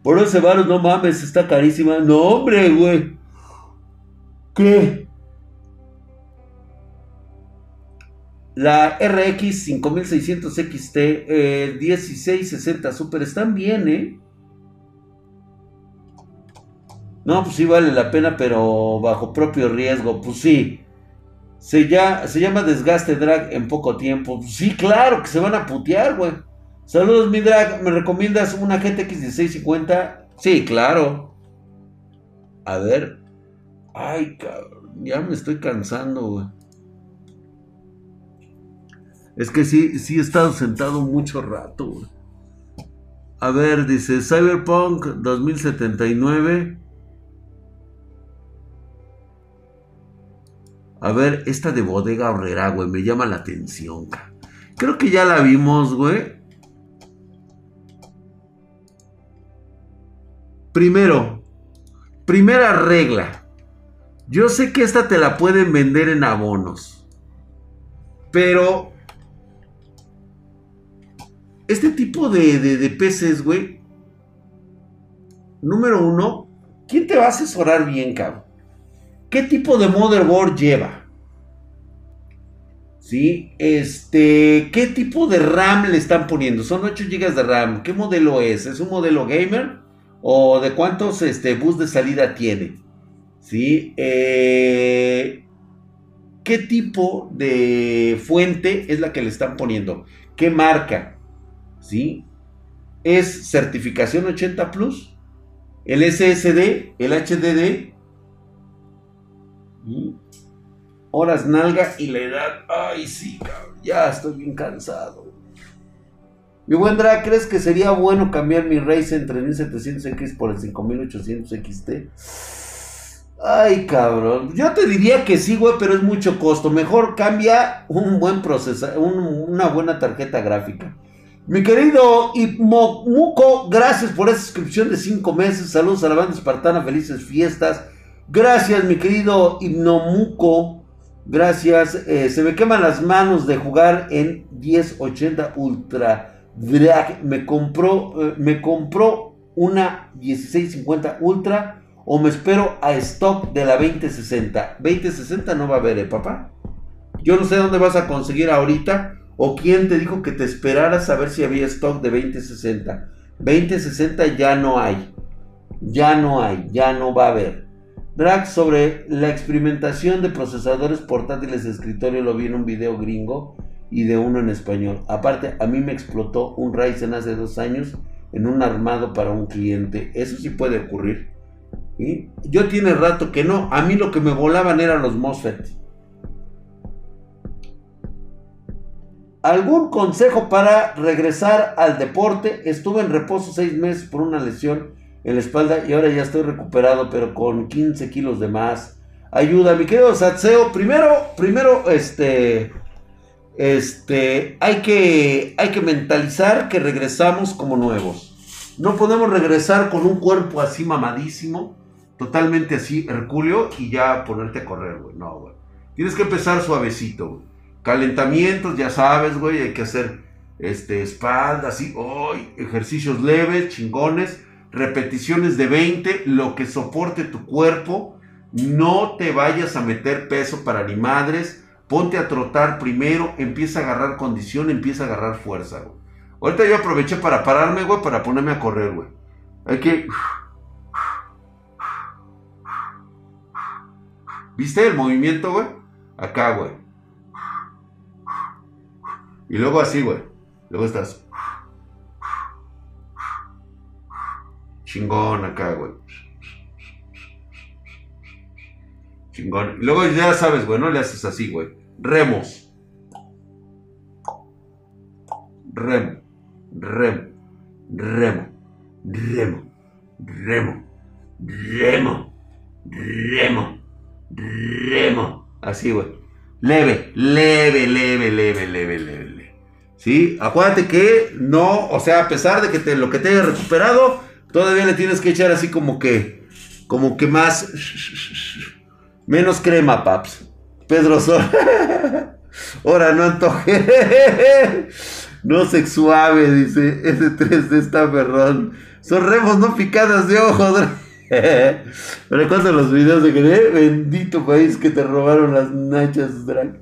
Por ese varos, no mames, está carísima. No, hombre, güey. ¿Qué? La RX 5600 XT, el 1660 Super, están bien, ¿eh? No, pues sí vale la pena, pero bajo propio riesgo, pues sí. Se, llama desgaste drag en poco tiempo. Sí, claro que se van a putear, güey. Saludos, mi drag. ¿Me recomiendas una GTX 1650? Sí, claro. A ver. Ay, cabrón. Ya me estoy cansando, güey. Es que sí, sí he estado sentado mucho rato, güey. A ver, dice Cyberpunk 2079. A ver, esta de bodega horrera, güey, me llama la atención. Creo que ya la vimos, güey. Primero, primera regla. Yo sé que esta te la pueden vender en abonos. Pero este tipo de, de, peces, güey. Número uno, ¿quién te va a asesorar bien, cabrón? ¿Qué tipo de motherboard lleva? ¿Sí? Este, ¿qué tipo de RAM le están poniendo? Son 8 GB de RAM. ¿Qué modelo es? ¿Es un modelo gamer? ¿O de cuántos este, bus de salida tiene? ¿Sí? Eh, ¿Qué tipo de fuente es la que le están poniendo? ¿Qué marca? ¿sí? Es certificación 80 Plus, el SSD, el HDD, horas nalga y la edad. Ay, sí, cabrón, ya estoy bien cansado. Mi buen Drag, ¿crees que sería bueno cambiar mi Ryzen 3700X por el 5800 XT? Ay, cabrón. Yo te diría que sí, güey, pero es mucho costo. Mejor cambia un buen procesador, una buena tarjeta gráfica. Mi querido Ipmomuco, gracias por esa suscripción de 5 meses. Saludos a la banda espartana, felices fiestas. Gracias, mi querido Hipnomuco. Gracias. Eh, se me queman las manos de jugar en 1080 Ultra Drag. Me compró, eh, me compró una 1650 Ultra o me espero a stock de la 2060. 2060 no va a haber, ¿eh, papá? Yo no sé dónde vas a conseguir ahorita ¿O quién te dijo que te esperaras a ver si había stock de 2060? 2060 ya no hay. Ya no hay, ya no va a haber. Drag sobre la experimentación de procesadores portátiles de escritorio lo vi en un video gringo y de uno en español. Aparte, a mí me explotó un Ryzen hace dos años en un armado para un cliente. Eso sí puede ocurrir. Yo tiene rato que no. A mí lo que me volaban eran los MOSFET. ¿Algún consejo para regresar al deporte? Estuve en reposo seis meses por una lesión en la espalda y ahora ya estoy recuperado, pero con 15 kilos de más. Ayuda, mi querido Satseo. Primero, primero, este, este, hay que, hay que mentalizar que regresamos como nuevos. No podemos regresar con un cuerpo así mamadísimo, totalmente así, hercúleo, y ya ponerte a correr, güey. No, güey. Tienes que empezar suavecito, güey. Calentamientos, ya sabes, güey, hay que hacer este, espaldas, así, hoy, ejercicios leves, chingones, repeticiones de 20, lo que soporte tu cuerpo, no te vayas a meter peso para ni madres, ponte a trotar primero, empieza a agarrar condición, empieza a agarrar fuerza, güey. Ahorita yo aproveché para pararme, güey, para ponerme a correr, güey. Hay que... ¿Viste el movimiento, güey? Acá, güey. Y luego así, güey. Luego estás. Chingón acá, güey. Chingón. Luego ya sabes, güey, no le haces así, güey. Remos. Remo. Remo. Remo. Remo. Remo. Remo. Remo. Remo. Así, güey. Leve, leve, leve, leve, leve, leve. ¿Sí? Acuérdate que no, o sea, a pesar de que te, lo que te haya recuperado, todavía le tienes que echar así como que, como que más, menos crema, paps. Pedro Sol. Ahora no antoje. no se suave, dice. Ese 3 de esta perrón. Son remos, no picadas de ojos. Recuerda los videos de que, eh, bendito país que te robaron las nachas, drag.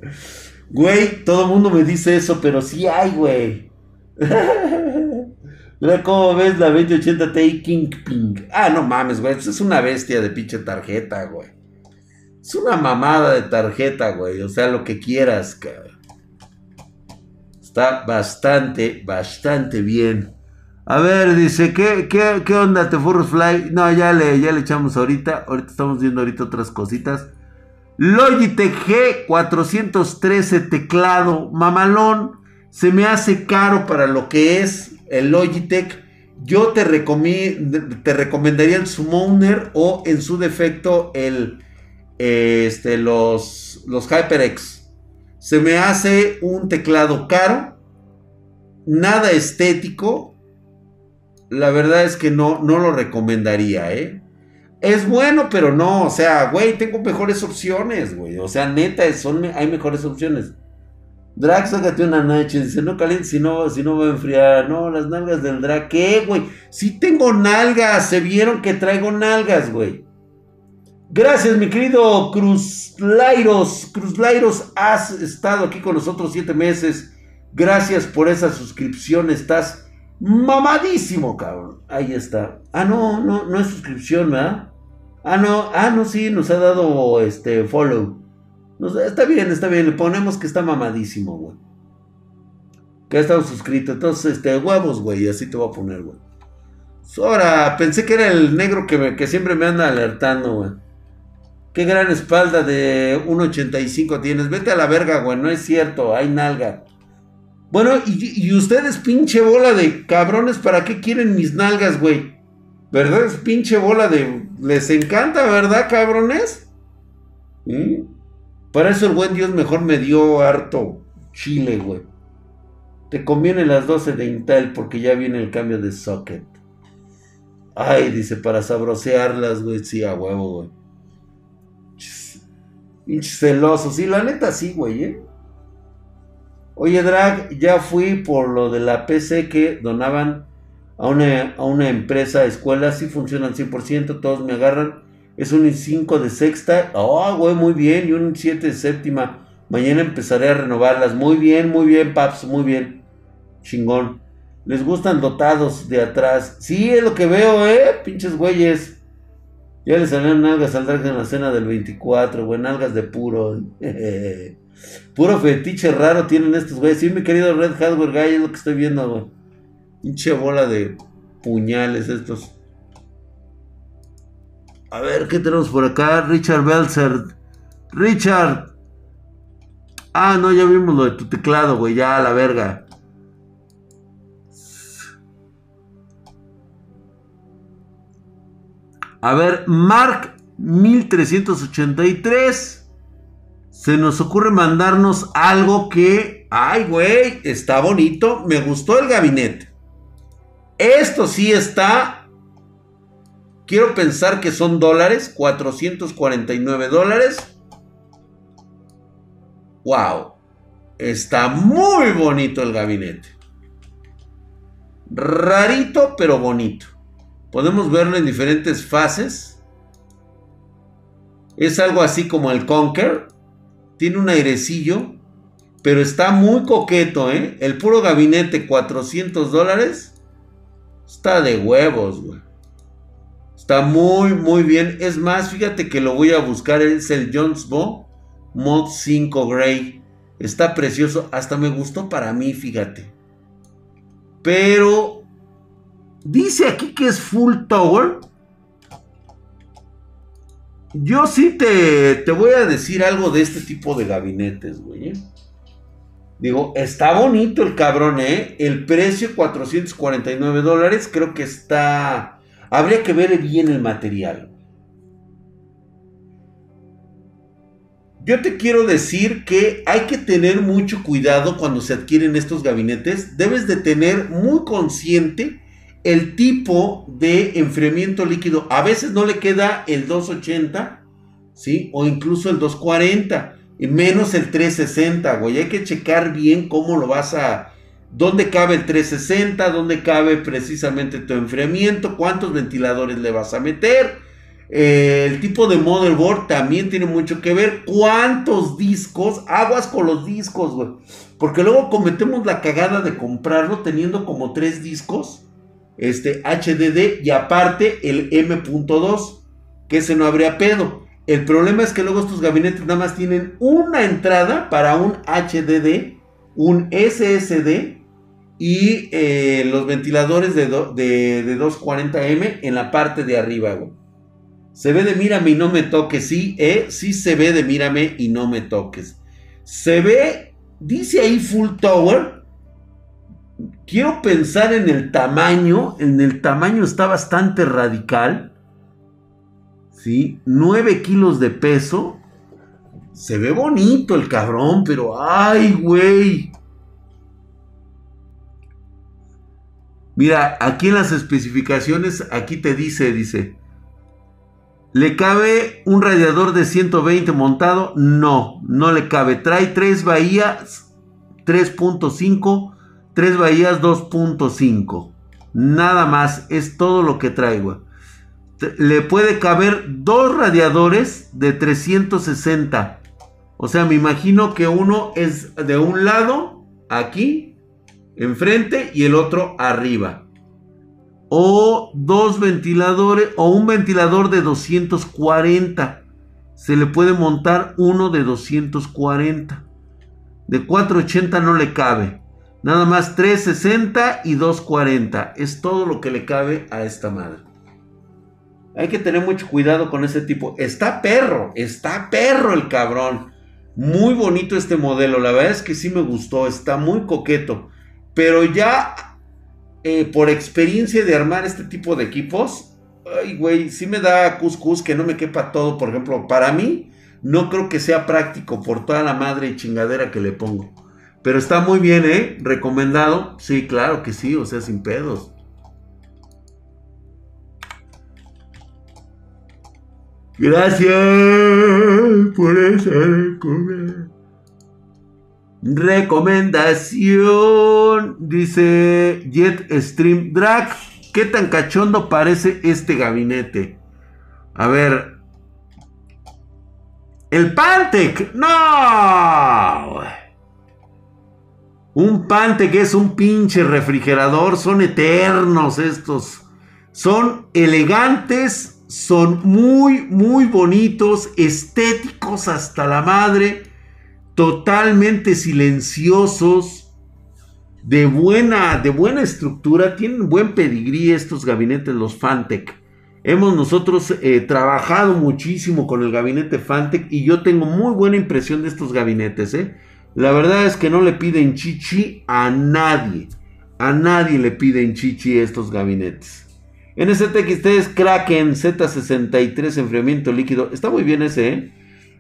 Güey, todo el mundo me dice eso, pero sí hay, güey. Cómo ves la 2080 Ti King Ping. Ah, no mames, güey. Es una bestia de pinche tarjeta, güey. Es una mamada de tarjeta, güey. O sea, lo que quieras, cabrón. Está bastante, bastante bien. A ver, dice, ¿qué, qué, qué onda, Tefurros Fly? No, ya le, ya le echamos ahorita. Ahorita estamos viendo ahorita otras cositas. Logitech G413 teclado, mamalón. Se me hace caro para lo que es el Logitech. Yo te, te recomendaría el Summoner o en su defecto el, este, los, los HyperX. Se me hace un teclado caro, nada estético. La verdad es que no, no lo recomendaría, ¿eh? Es bueno, pero no, o sea, güey, tengo mejores opciones, güey. O sea, neta, son, hay mejores opciones. Drag, sácate una noche. Dice, no caliente si no, si no va a enfriar. No, las nalgas del drag. ¿Qué, güey? Si tengo nalgas. Se vieron que traigo nalgas, güey. Gracias, mi querido Cruz Lairos. Cruz Lairos, has estado aquí con nosotros siete meses. Gracias por esa suscripción. Estás mamadísimo, cabrón. Ahí está. Ah, no, no, no es suscripción, ¿verdad? Ah, no, ah, no, sí, nos ha dado este follow. Está bien, está bien. Le ponemos que está mamadísimo, güey. Que ha estado suscrito. Entonces, este, huevos, güey. Así te voy a poner, güey. Ahora, pensé que era el negro que, que siempre me anda alertando, güey. Qué gran espalda de 1.85 tienes. Vete a la verga, güey. No es cierto. Hay nalga. Bueno, y, ustedes, pinche bola de cabrones, ¿para qué quieren mis nalgas, güey? ¿Verdad? Es pinche bola de... Les encanta, ¿verdad, cabrones? ¿Mm? Para eso el buen Dios mejor me dio harto chile, güey. Te conviene las 12 de Intel porque ya viene el cambio de socket. Ay, dice, para sabrosearlas, güey. Sí, a huevo, güey. Pinche celoso. Sí, la neta sí, güey, ¿eh? Oye, Drag, ya fui por lo de la PC que donaban a una, a una empresa, escuela. Sí funcionan 100%, todos me agarran. Es un 5 de sexta. Oh, güey, muy bien. Y un 7 de séptima. Mañana empezaré a renovarlas. Muy bien, muy bien, Paps, muy bien. Chingón. Les gustan dotados de atrás. Sí, es lo que veo, eh. Pinches güeyes. Ya le salieron nalgas al drag en la cena del 24, güey, nalgas de puro. puro fetiche raro tienen estos güeyes. Sí, mi querido Red Hardware Guy, es lo que estoy viendo, güey. Pinche bola de puñales estos. A ver, ¿qué tenemos por acá? Richard Belzer. Richard. Ah, no, ya vimos lo de tu teclado, güey. Ya, a la verga. A ver, Mark 1383. Se nos ocurre mandarnos algo que, ay, güey, está bonito. Me gustó el gabinete. Esto sí está. Quiero pensar que son dólares. 449 dólares. Wow. Está muy bonito el gabinete. Rarito, pero bonito. Podemos verlo en diferentes fases. Es algo así como el Conquer. Tiene un airecillo. Pero está muy coqueto, ¿eh? El puro gabinete, 400 dólares. Está de huevos, güey. Está muy, muy bien. Es más, fíjate que lo voy a buscar. Es el Jones Bo Mod 5 Grey. Está precioso. Hasta me gustó para mí, fíjate. Pero Dice aquí que es full tower. Yo sí te, te voy a decir algo de este tipo de gabinetes, güey. ¿eh? Digo, está bonito el cabrón, ¿eh? El precio 449 dólares, creo que está... Habría que ver bien el material. Yo te quiero decir que hay que tener mucho cuidado cuando se adquieren estos gabinetes. Debes de tener muy consciente el tipo de enfriamiento líquido. A veces no le queda el 280, ¿sí? O incluso el 240, y menos el 360, güey. Hay que checar bien cómo lo vas a... ¿Dónde cabe el 360? ¿Dónde cabe precisamente tu enfriamiento? ¿Cuántos ventiladores le vas a meter? Eh, el tipo de motherboard también tiene mucho que ver. ¿Cuántos discos? Aguas con los discos, güey. Porque luego cometemos la cagada de comprarlo teniendo como tres discos este HDD y aparte el M.2, que ese no habría pedo. El problema es que luego estos gabinetes nada más tienen una entrada para un HDD, un SSD y eh, los ventiladores de, de, 240M en la parte de arriba. Se ve de mírame y no me toques, sí, eh, sí se ve de mírame y no me toques. Se ve, dice ahí full tower. Quiero pensar en el tamaño, en el tamaño está bastante radical. ¿sí? 9 kilos de peso. Se ve bonito el cabrón, pero ¡ay, güey! Mira, aquí en las especificaciones, aquí te dice, dice, ¿le cabe un radiador de 120 montado? No, no le cabe. Trae tres bahías 3.5, tres bahías 2.5. Nada más, es todo lo que traigo le puede caber dos radiadores de 360. O sea, me imagino que uno es de un lado, aquí, enfrente, y el otro arriba. O dos ventiladores, o un ventilador de 240. Se le puede montar uno de 240. De 480 no le cabe. Nada más 360 y 240. Es todo lo que le cabe a esta madre. Hay que tener mucho cuidado con ese tipo. Está perro, está perro el cabrón. Muy bonito este modelo. La verdad es que sí me gustó. Está muy coqueto. Pero ya eh, por experiencia de armar este tipo de equipos. Ay, güey, sí me da cuscús que no me quepa todo. Por ejemplo, para mí no creo que sea práctico por toda la madre y chingadera que le pongo. Pero está muy bien, ¿eh? Recomendado. Sí, claro que sí, o sea, sin pedos. Gracias por esa recomendación. Dice Jetstream Drag. ¿Qué tan cachondo parece este gabinete? A ver. El Pantec. No. Un Pantec es un pinche refrigerador. Son eternos estos. Son elegantes son muy, muy bonitos, estéticos hasta la madre, totalmente silenciosos, de buena, de buena estructura, tienen buen pedigrí estos gabinetes, los Fantec. Hemos nosotros eh, trabajado muchísimo con el gabinete Fantec y yo tengo muy buena impresión de estos gabinetes. ¿eh? La verdad es que no le piden chichi a nadie. A nadie le piden chichi estos gabinetes. NZXT es Kraken Z63 enfriamiento líquido. Está muy bien ese, ¿eh?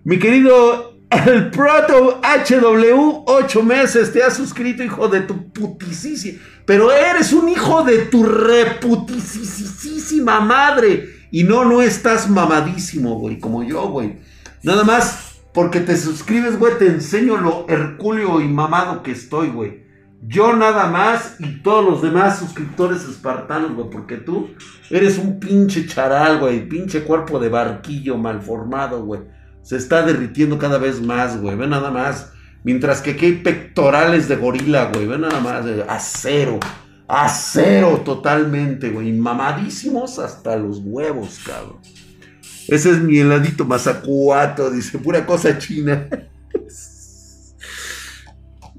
Mi querido el Proto HW, 8 meses, te has suscrito, hijo de tu putisísima. Pero eres un hijo de tu reputisísima madre. Y no, no estás mamadísimo, güey, como yo, güey. Nada más porque te suscribes, güey, te enseño lo hercúleo y mamado que estoy, güey. Yo nada más y todos los demás suscriptores espartanos, güey, porque tú eres un pinche charal, güey, pinche cuerpo de barquillo mal formado, güey. Se está derritiendo cada vez más, güey, ve nada más. Mientras que aquí hay pectorales de gorila, güey, ve nada más, acero, acero totalmente, güey, mamadísimos hasta los huevos, cabrón. Ese es mi heladito mazacuato, dice, pura cosa china.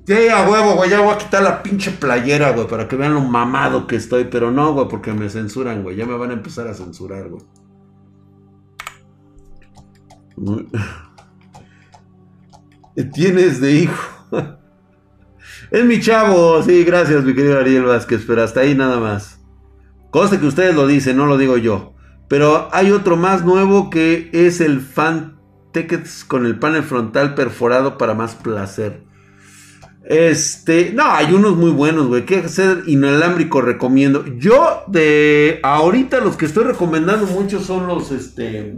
Sí, huevo, güey, ya voy a quitar la pinche playera, güey, para que vean lo mamado que estoy. Pero no, güey, porque me censuran, güey. Ya me van a empezar a censurar, güey. Tienes de hijo. es mi chavo. Sí, gracias, mi querido Ariel Vázquez. Pero hasta ahí nada más. Cosa que ustedes lo dicen, no lo digo yo. Pero hay otro más nuevo que es el Fan Tickets con el panel frontal perforado para más placer. Este, no, hay unos muy buenos, güey. ¿Qué hacer inalámbrico recomiendo? Yo, de ahorita, los que estoy recomendando mucho son los, este,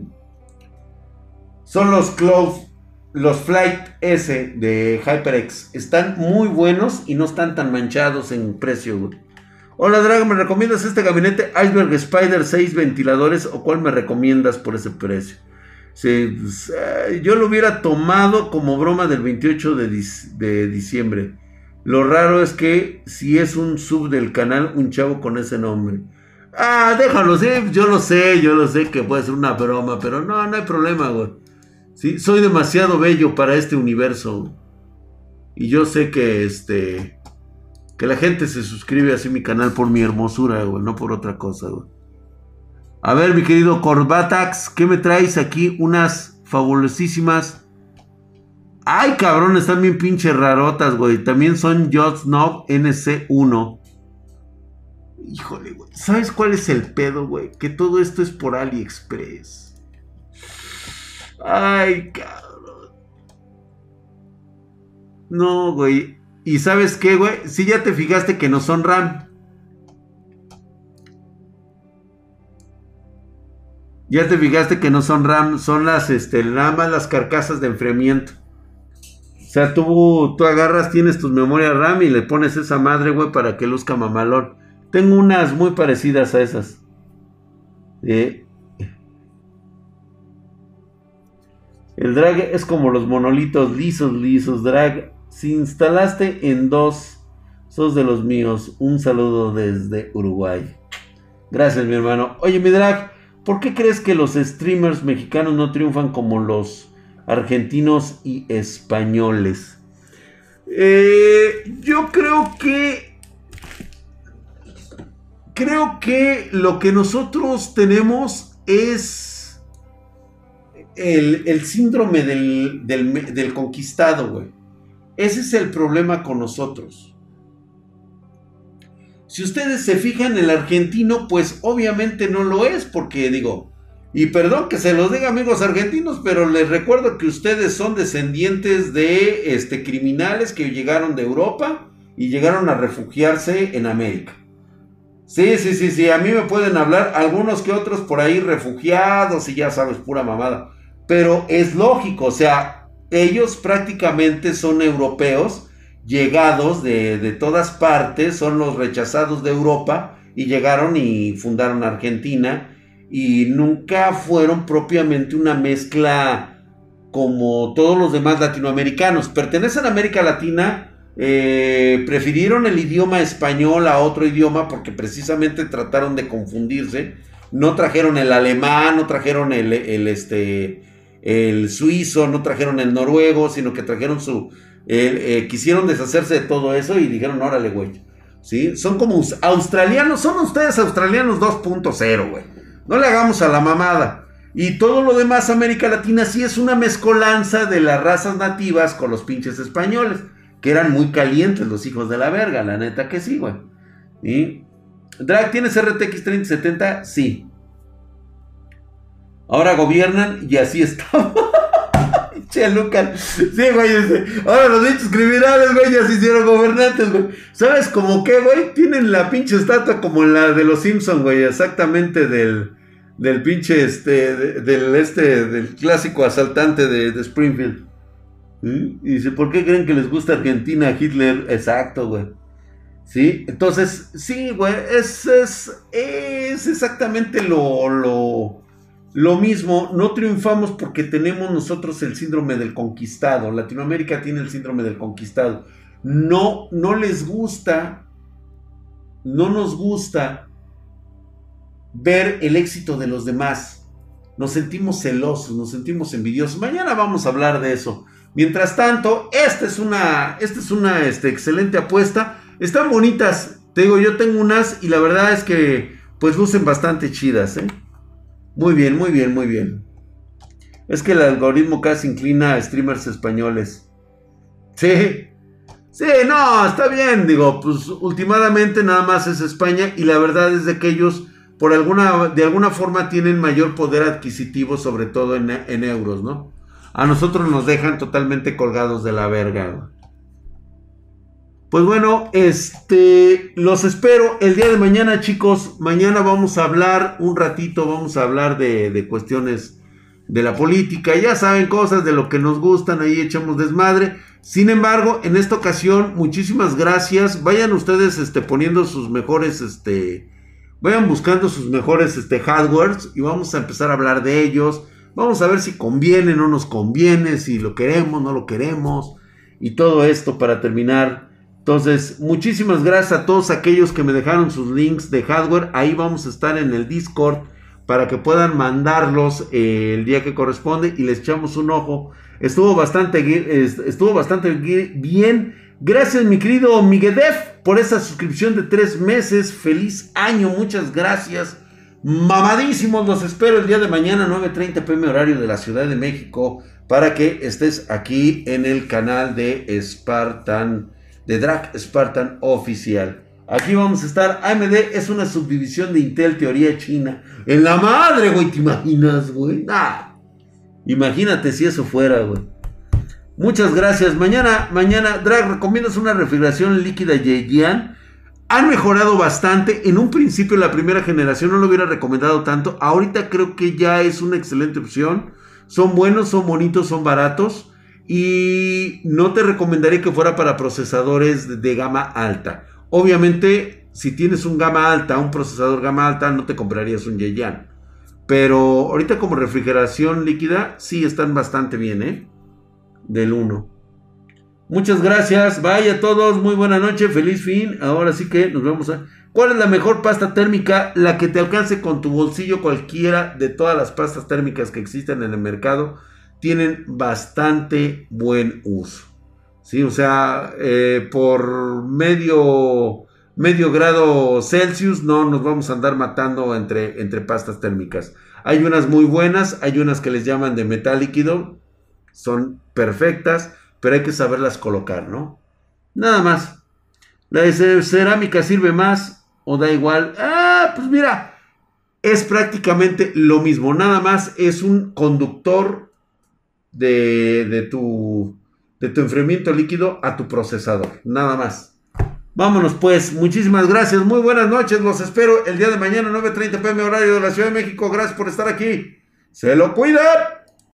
son los Close, los Flight S de HyperX. Están muy buenos y no están tan manchados en precio, güey. Hola, Dragon, ¿me recomiendas este gabinete Iceberg Spider 6 ventiladores o cuál me recomiendas por ese precio? Sí, pues, yo lo hubiera tomado como broma del 28 de, diciembre. Lo raro es que si es un sub del canal, un chavo con ese nombre. Ah, déjalo, sí, yo lo sé, yo lo sé que puede ser una broma, pero no, no hay problema, güey. Sí, soy demasiado bello para este universo. Y yo sé que este que la gente se suscribe así a mi canal por mi hermosura, güey, no por otra cosa. A ver, mi querido Corbatax, ¿qué me traes aquí? Unas fabulosísimas. Ay, cabrón, están bien pinches rarotas, güey. También son Just NC1. Híjole, güey. ¿Sabes cuál es el pedo, güey? Que todo esto es por AliExpress. Ay, cabrón. No, güey. ¿Y sabes qué, güey? Si ya te fijaste que no son RAM. Ya te fijaste que no son RAM, son las, este, nada más las carcasas de enfriamiento. O sea, tú, tú agarras, tienes tus memorias RAM y le pones esa madre, güey, para que luzca mamalón. Tengo unas muy parecidas a esas. El drag es como los monolitos lisos, lisos, drag. Si instalaste en dos, sos de los míos. Un saludo desde Uruguay. Gracias, mi hermano. Oye, mi drag, ¿por qué crees que los streamers mexicanos no triunfan como los argentinos y españoles? Eh, yo creo que creo que lo que nosotros tenemos es el, síndrome del, del conquistado, güey. Ese es el problema con nosotros. Si ustedes se fijan, el argentino, pues obviamente no lo es, porque digo, y perdón que se los diga amigos argentinos, pero les recuerdo que ustedes son descendientes de este, criminales que llegaron de Europa y llegaron a refugiarse en América. Sí, sí, sí, sí, a mí me pueden hablar algunos que otros por ahí refugiados y ya sabes, pura mamada. Pero es lógico, o sea, ellos prácticamente son europeos, llegados de, de todas partes, son los rechazados de Europa y llegaron y fundaron Argentina y nunca fueron propiamente una mezcla como todos los demás latinoamericanos. Pertenecen a América Latina, eh, prefirieron el idioma español a otro idioma porque precisamente trataron de confundirse. No trajeron el alemán, no trajeron el, este, el suizo, no trajeron el noruego, sino que trajeron su... Eh, quisieron deshacerse de todo eso y dijeron, órale, güey. ¿Sí? Son como australianos, son ustedes australianos 2.0, güey. No le hagamos a la mamada. Y todo lo demás, América Latina, sí es una mezcolanza de las razas nativas con los pinches españoles que eran muy calientes los hijos de la verga, la neta que sí, güey. ¿Y? Drag, ¿tienes RTX 3070? Sí. Ahora gobiernan y así está. che, Lucas. Sí, güey. Ahora los bichos criminales, güey, ya se hicieron gobernantes, güey. ¿Sabes cómo qué, güey? Tienen la pinche estatua como la de los Simpsons, güey. Exactamente del, del pinche, este, del, este, del clásico asaltante de, Springfield. Y dice, ¿por qué creen que les gusta Argentina, Hitler? Exacto, güey. ¿Sí? Entonces, sí, güey, es, es, es exactamente lo, lo, lo mismo. No triunfamos porque tenemos nosotros el síndrome del conquistado. Latinoamérica tiene el síndrome del conquistado. No, no les gusta, no nos gusta ver el éxito de los demás. Nos sentimos celosos, nos sentimos envidiosos. Mañana vamos a hablar de eso. Mientras tanto, esta es una, esta es una este, excelente apuesta. Están bonitas. Te digo, yo tengo unas y la verdad es que pues lucen bastante chidas. ¿eh? Muy bien, muy bien, muy bien. Es que el algoritmo casi inclina a streamers españoles. Sí. Sí, no, está bien. Digo, pues últimamente nada más es España y la verdad es de que ellos por alguna, de alguna forma tienen mayor poder adquisitivo, sobre todo en, en euros, ¿no? a nosotros nos dejan totalmente colgados de la verga. Pues bueno, este, los espero el día de mañana, chicos. Mañana vamos a hablar un ratito, vamos a hablar de, cuestiones de la política. Ya saben, cosas de lo que nos gustan, ahí echamos desmadre. Sin embargo, en esta ocasión, muchísimas gracias. Vayan ustedes este, poniendo sus mejores, este, vayan buscando sus mejores este, hardwares y vamos a empezar a hablar de ellos Vamos a ver si conviene, no nos conviene, si lo queremos, no lo queremos. Y todo esto para terminar. Entonces, muchísimas gracias a todos aquellos que me dejaron sus links de hardware. Ahí vamos a estar en el Discord para que puedan mandarlos eh, el día que corresponde y les echamos un ojo. Estuvo bastante, estuvo bastante bien. Gracias, mi querido Miguedef, por esa suscripción de tres meses. Feliz año, muchas gracias. Mamadísimos, los espero el día de mañana, 9.30 pm horario de la Ciudad de México, para que estés aquí en el canal de Spartan, de Drag Spartan Oficial. Aquí vamos a estar. AMD es una subdivisión de Intel Teoría China. En la madre, güey, ¿te imaginas, güey? Imagínate si eso fuera, güey. Muchas gracias. Mañana, mañana, Drag, recomiendas una refrigeración líquida Yejian. Han mejorado bastante. En un principio, la primera generación no lo hubiera recomendado tanto. Ahorita creo que ya es una excelente opción. Son buenos, son bonitos, son baratos. Y no te recomendaría que fuera para procesadores de gama alta. Obviamente, si tienes un gama alta, un procesador gama alta, no te comprarías un Yeyan. Pero ahorita como refrigeración líquida, sí están bastante bien, ¿eh? Del 1. Muchas gracias. Vaya a todos. Muy buena noche. Feliz fin. Ahora sí que nos vemos a... ¿Cuál es la mejor pasta térmica? La que te alcance con tu bolsillo cualquiera de todas las pastas térmicas que existen en el mercado. Tienen bastante buen uso. ¿sí? O sea, eh, por medio, medio grado Celsius no nos vamos a andar matando entre, entre pastas térmicas. Hay unas muy buenas, hay unas que les llaman de metal líquido, son perfectas, pero hay que saberlas colocar, ¿no? Nada más. La de cerámica sirve más o da igual. Ah, pues mira, es prácticamente lo mismo. Nada más es un conductor de, de tu de tu enfriamiento líquido a tu procesador. Nada más. Vámonos pues. Muchísimas gracias. Muy buenas noches. Los espero el día de mañana 9.30 pm horario de la Ciudad de México. Gracias por estar aquí. Se lo cuidan.